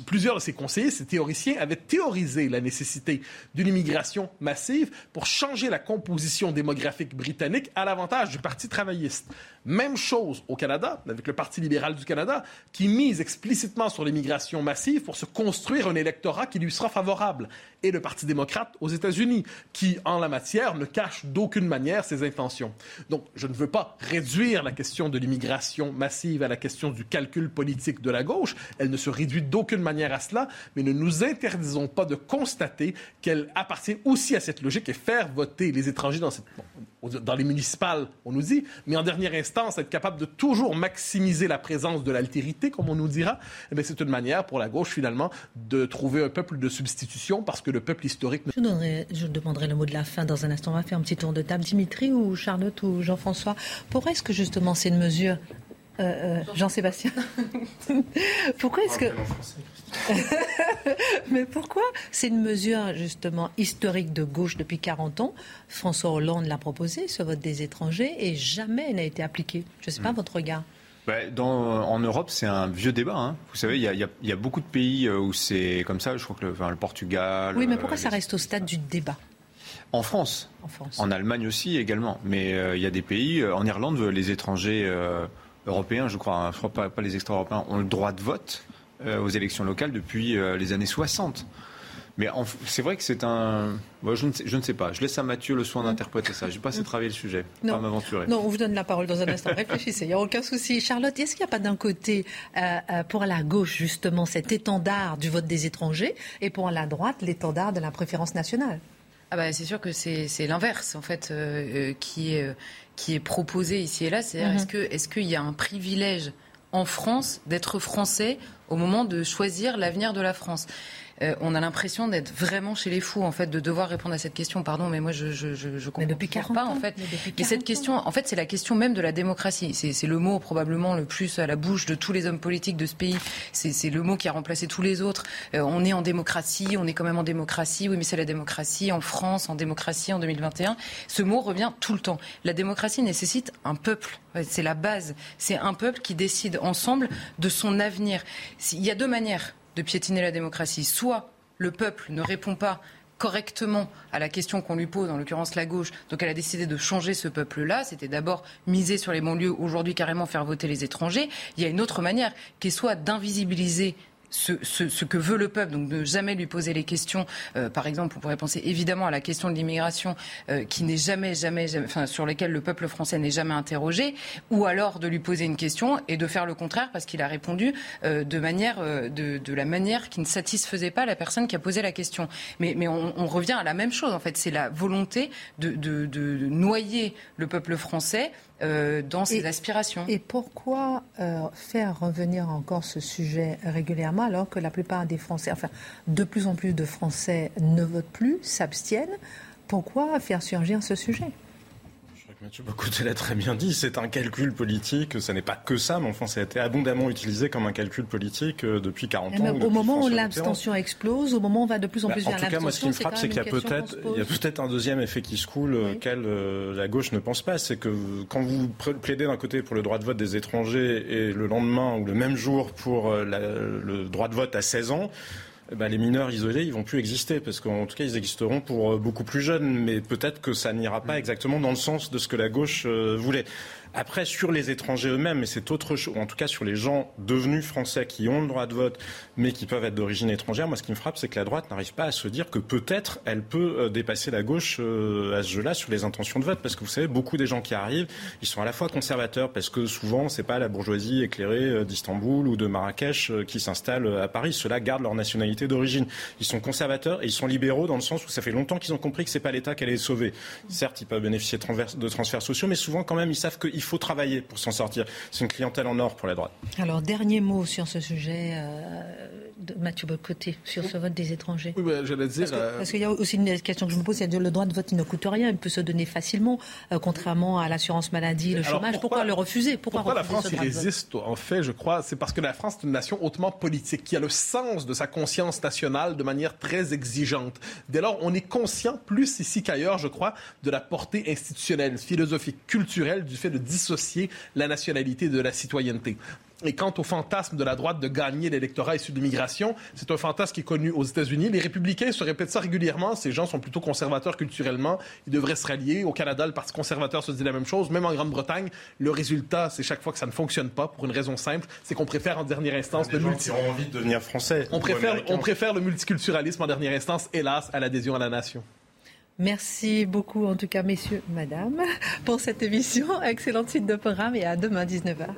plusieurs de ses conseillers, ses théoriciens, avaient théorisé la nécessité d'une immigration massive pour changer la composition démographique britannique à l'avantage du Parti travailliste. Même chose au Canada, avec le Parti libéral du Canada, qui mise explicitement sur l'immigration massive pour se construire un électorat qui lui sera favorable. Et le Parti démocrate aux États-Unis, qui, en la matière, ne cache d'aucune manière ses intentions. Donc, je ne veux pas réduire la question de l'immigration massive à la question du calcul politique de la gauche. Elle ne se réduit d'aucune manière à cela, mais ne nous interdisons pas de constater qu'elle appartient aussi à cette logique et faire voter les étrangers dans les municipales, on nous dit, mais en dernière instance, être capable de toujours maximiser la présence de l'altérité, comme on nous dira, eh c'est une manière pour la gauche, finalement, de trouver un peuple de substitution parce que le peuple historique... Donnerai, je demanderai le mot de la fin dans un instant. On va faire un petit tour de table. Dimitri ou Charlotte ou Jean-François, pourquoi est-ce que justement c'est une mesure euh, euh, Jean-Sébastien. pourquoi est-ce que... Mais pourquoi c'est une mesure justement historique de gauche depuis 40 ans François Hollande l'a proposé, ce vote des étrangers, et jamais n'a été appliqué. Je ne sais pas hmm. votre regard. Bah, en Europe, c'est un vieux débat. Hein. Vous savez, il y, a beaucoup de pays euh, où c'est comme ça. Je crois que le, le Portugal. Oui, mais pourquoi ça reste au stade du débat? En France. en Allemagne aussi également. Mais il y a des pays, en Irlande, les étrangers européens, je crois, hein, je crois pas, pas les extra-européens, ont le droit de vote euh, aux élections locales depuis euh, les années 60. Mais c'est vrai que c'est un. je, ne sais, je, ne sais, pas. Je laisse à Mathieu le soin d'interpréter ça. Je n'ai pas assez travaillé le sujet. Non. Pas m'aventurer. Non, on vous donne la parole dans un instant. Réfléchissez, il n'y a aucun souci. Charlotte, est-ce qu'il n'y a pas d'un côté, euh, pour la gauche, justement, cet étendard du vote des étrangers et pour la droite, l'étendard de la préférence nationale? Ah bah, c'est sûr que c'est l'inverse en fait qui est qui est proposé ici et là. C'est mhm. est-ce que est-ce qu'il y a un privilège en France d'être français au moment de choisir l'avenir de la France? Euh, on a l'impression d'être vraiment chez les fous, en fait, de devoir répondre à cette question. Pardon, mais moi, je je, je, je comprends depuis pas, en fait. Mais, cette question, en fait, c'est la question même de la démocratie. C'est le mot probablement le plus à la bouche de tous les hommes politiques de ce pays. C'est le mot qui a remplacé tous les autres. Euh, on est en démocratie, on est quand même en démocratie. Oui, mais c'est la démocratie en France, en démocratie en 2021. Ce mot revient tout le temps. La démocratie nécessite un peuple. C'est la base. C'est un peuple qui décide ensemble de son avenir. Il y a deux manières de piétiner la démocratie. Soit le peuple ne répond pas correctement à la question qu'on lui pose, en l'occurrence la gauche. Donc elle a décidé de changer ce peuple-là. C'était d'abord miser sur les banlieues, aujourd'hui carrément faire voter les étrangers. Il y a une autre manière qui est soit d'invisibiliser ce, que veut le peuple, donc ne jamais lui poser les questions. Euh, par exemple, on pourrait penser évidemment à la question de l'immigration, euh, qui n'est jamais, jamais, enfin, sur lesquelles le peuple français n'est jamais interrogé, ou alors de lui poser une question et de faire le contraire parce qu'il a répondu euh, de manière, de, la manière qui ne satisfaisait pas la personne qui a posé la question. Mais, mais on, revient à la même chose en fait, c'est la volonté de, de noyer le peuple français euh, dans ses aspirations. Et pourquoi euh, faire revenir encore ce sujet régulièrement alors que la plupart des Français, enfin de plus en plus de Français ne votent plus, s'abstiennent? Pourquoi faire surgir ce sujet? Mathieu Bocoté l'a très bien dit, c'est un calcul politique, ça n'est pas que ça, mais enfin ça a été abondamment utilisé comme un calcul politique euh, depuis 40 ans. au moment où l'abstention explose, au moment où on va de plus en bah, plus vers l'abstention. En tout cas, moi ce qui me frappe, c'est qu'il y a peut-être peut un deuxième effet qui se coule euh, auquel euh, la gauche ne pense pas, c'est que quand vous plaidez d'un côté pour le droit de vote des étrangers et le lendemain ou le même jour pour le droit de vote à 16 ans, eh ben, les mineurs isolés, ils vont plus exister parce qu'en tout cas, ils existeront pour euh, beaucoup plus jeunes. Mais peut-être que ça n'ira pas mm. exactement dans le sens de ce que la gauche euh, voulait. Après, sur les étrangers eux-mêmes, mais c'est autre chose, en tout cas sur les gens devenus français qui ont le droit de vote, mais qui peuvent être d'origine étrangère, moi ce qui me frappe, c'est que la droite n'arrive pas à se dire que peut-être elle peut euh, dépasser la gauche euh, à ce jeu-là sur les intentions de vote. Parce que vous savez, beaucoup des gens qui arrivent, ils sont à la fois conservateurs, parce que souvent, c'est pas la bourgeoisie éclairée euh, d'Istanbul ou de Marrakech qui s'installe à Paris. Ceux-là gardent leur nationalité d'origine. Ils sont conservateurs et ils sont libéraux dans le sens où ça fait longtemps qu'ils ont compris que c'est pas l'État qui allait les sauver. Certes, ils peuvent bénéficier de transferts sociaux, mais souvent quand même, ils savent qu'ils il faut travailler pour s'en sortir. C'est une clientèle en or pour la droite. Alors, dernier mot sur ce sujet, euh, de Mathieu Bocoté, sur ce vote des étrangers. Oui, j'allais dire. Parce qu'il y a aussi une question que je me pose, c'est le droit de vote, il ne coûte rien, il peut se donner facilement, euh, contrairement à l'assurance maladie, le chômage. Pourquoi, le refuser? Pourquoi, la France y résiste, en fait, je crois C'est parce que la France est une nation hautement politique, qui a le sens de sa conscience nationale de manière très exigeante. Dès lors, on est conscient, plus ici qu'ailleurs, je crois, de la portée institutionnelle, philosophique, culturelle du fait de dissocier la nationalité de la citoyenneté. Et quant au fantasme de la droite de gagner l'électorat issu de l'immigration, c'est un fantasme qui est connu aux États-Unis. Les républicains se répètent ça régulièrement. Ces gens sont plutôt conservateurs culturellement. Ils devraient se rallier. Au Canada, le Parti conservateur se dit la même chose. Même en Grande-Bretagne, le résultat, c'est chaque fois que ça ne fonctionne pas, pour une raison simple, c'est qu'on préfère en dernière instance le multi... ont envie de devenir français. On préfère, on préfère le multiculturalisme en dernière instance, hélas, à l'adhésion à la nation. Merci beaucoup, en tout cas, messieurs, madame, pour cette émission. Excellente suite de programme et à demain, 19h.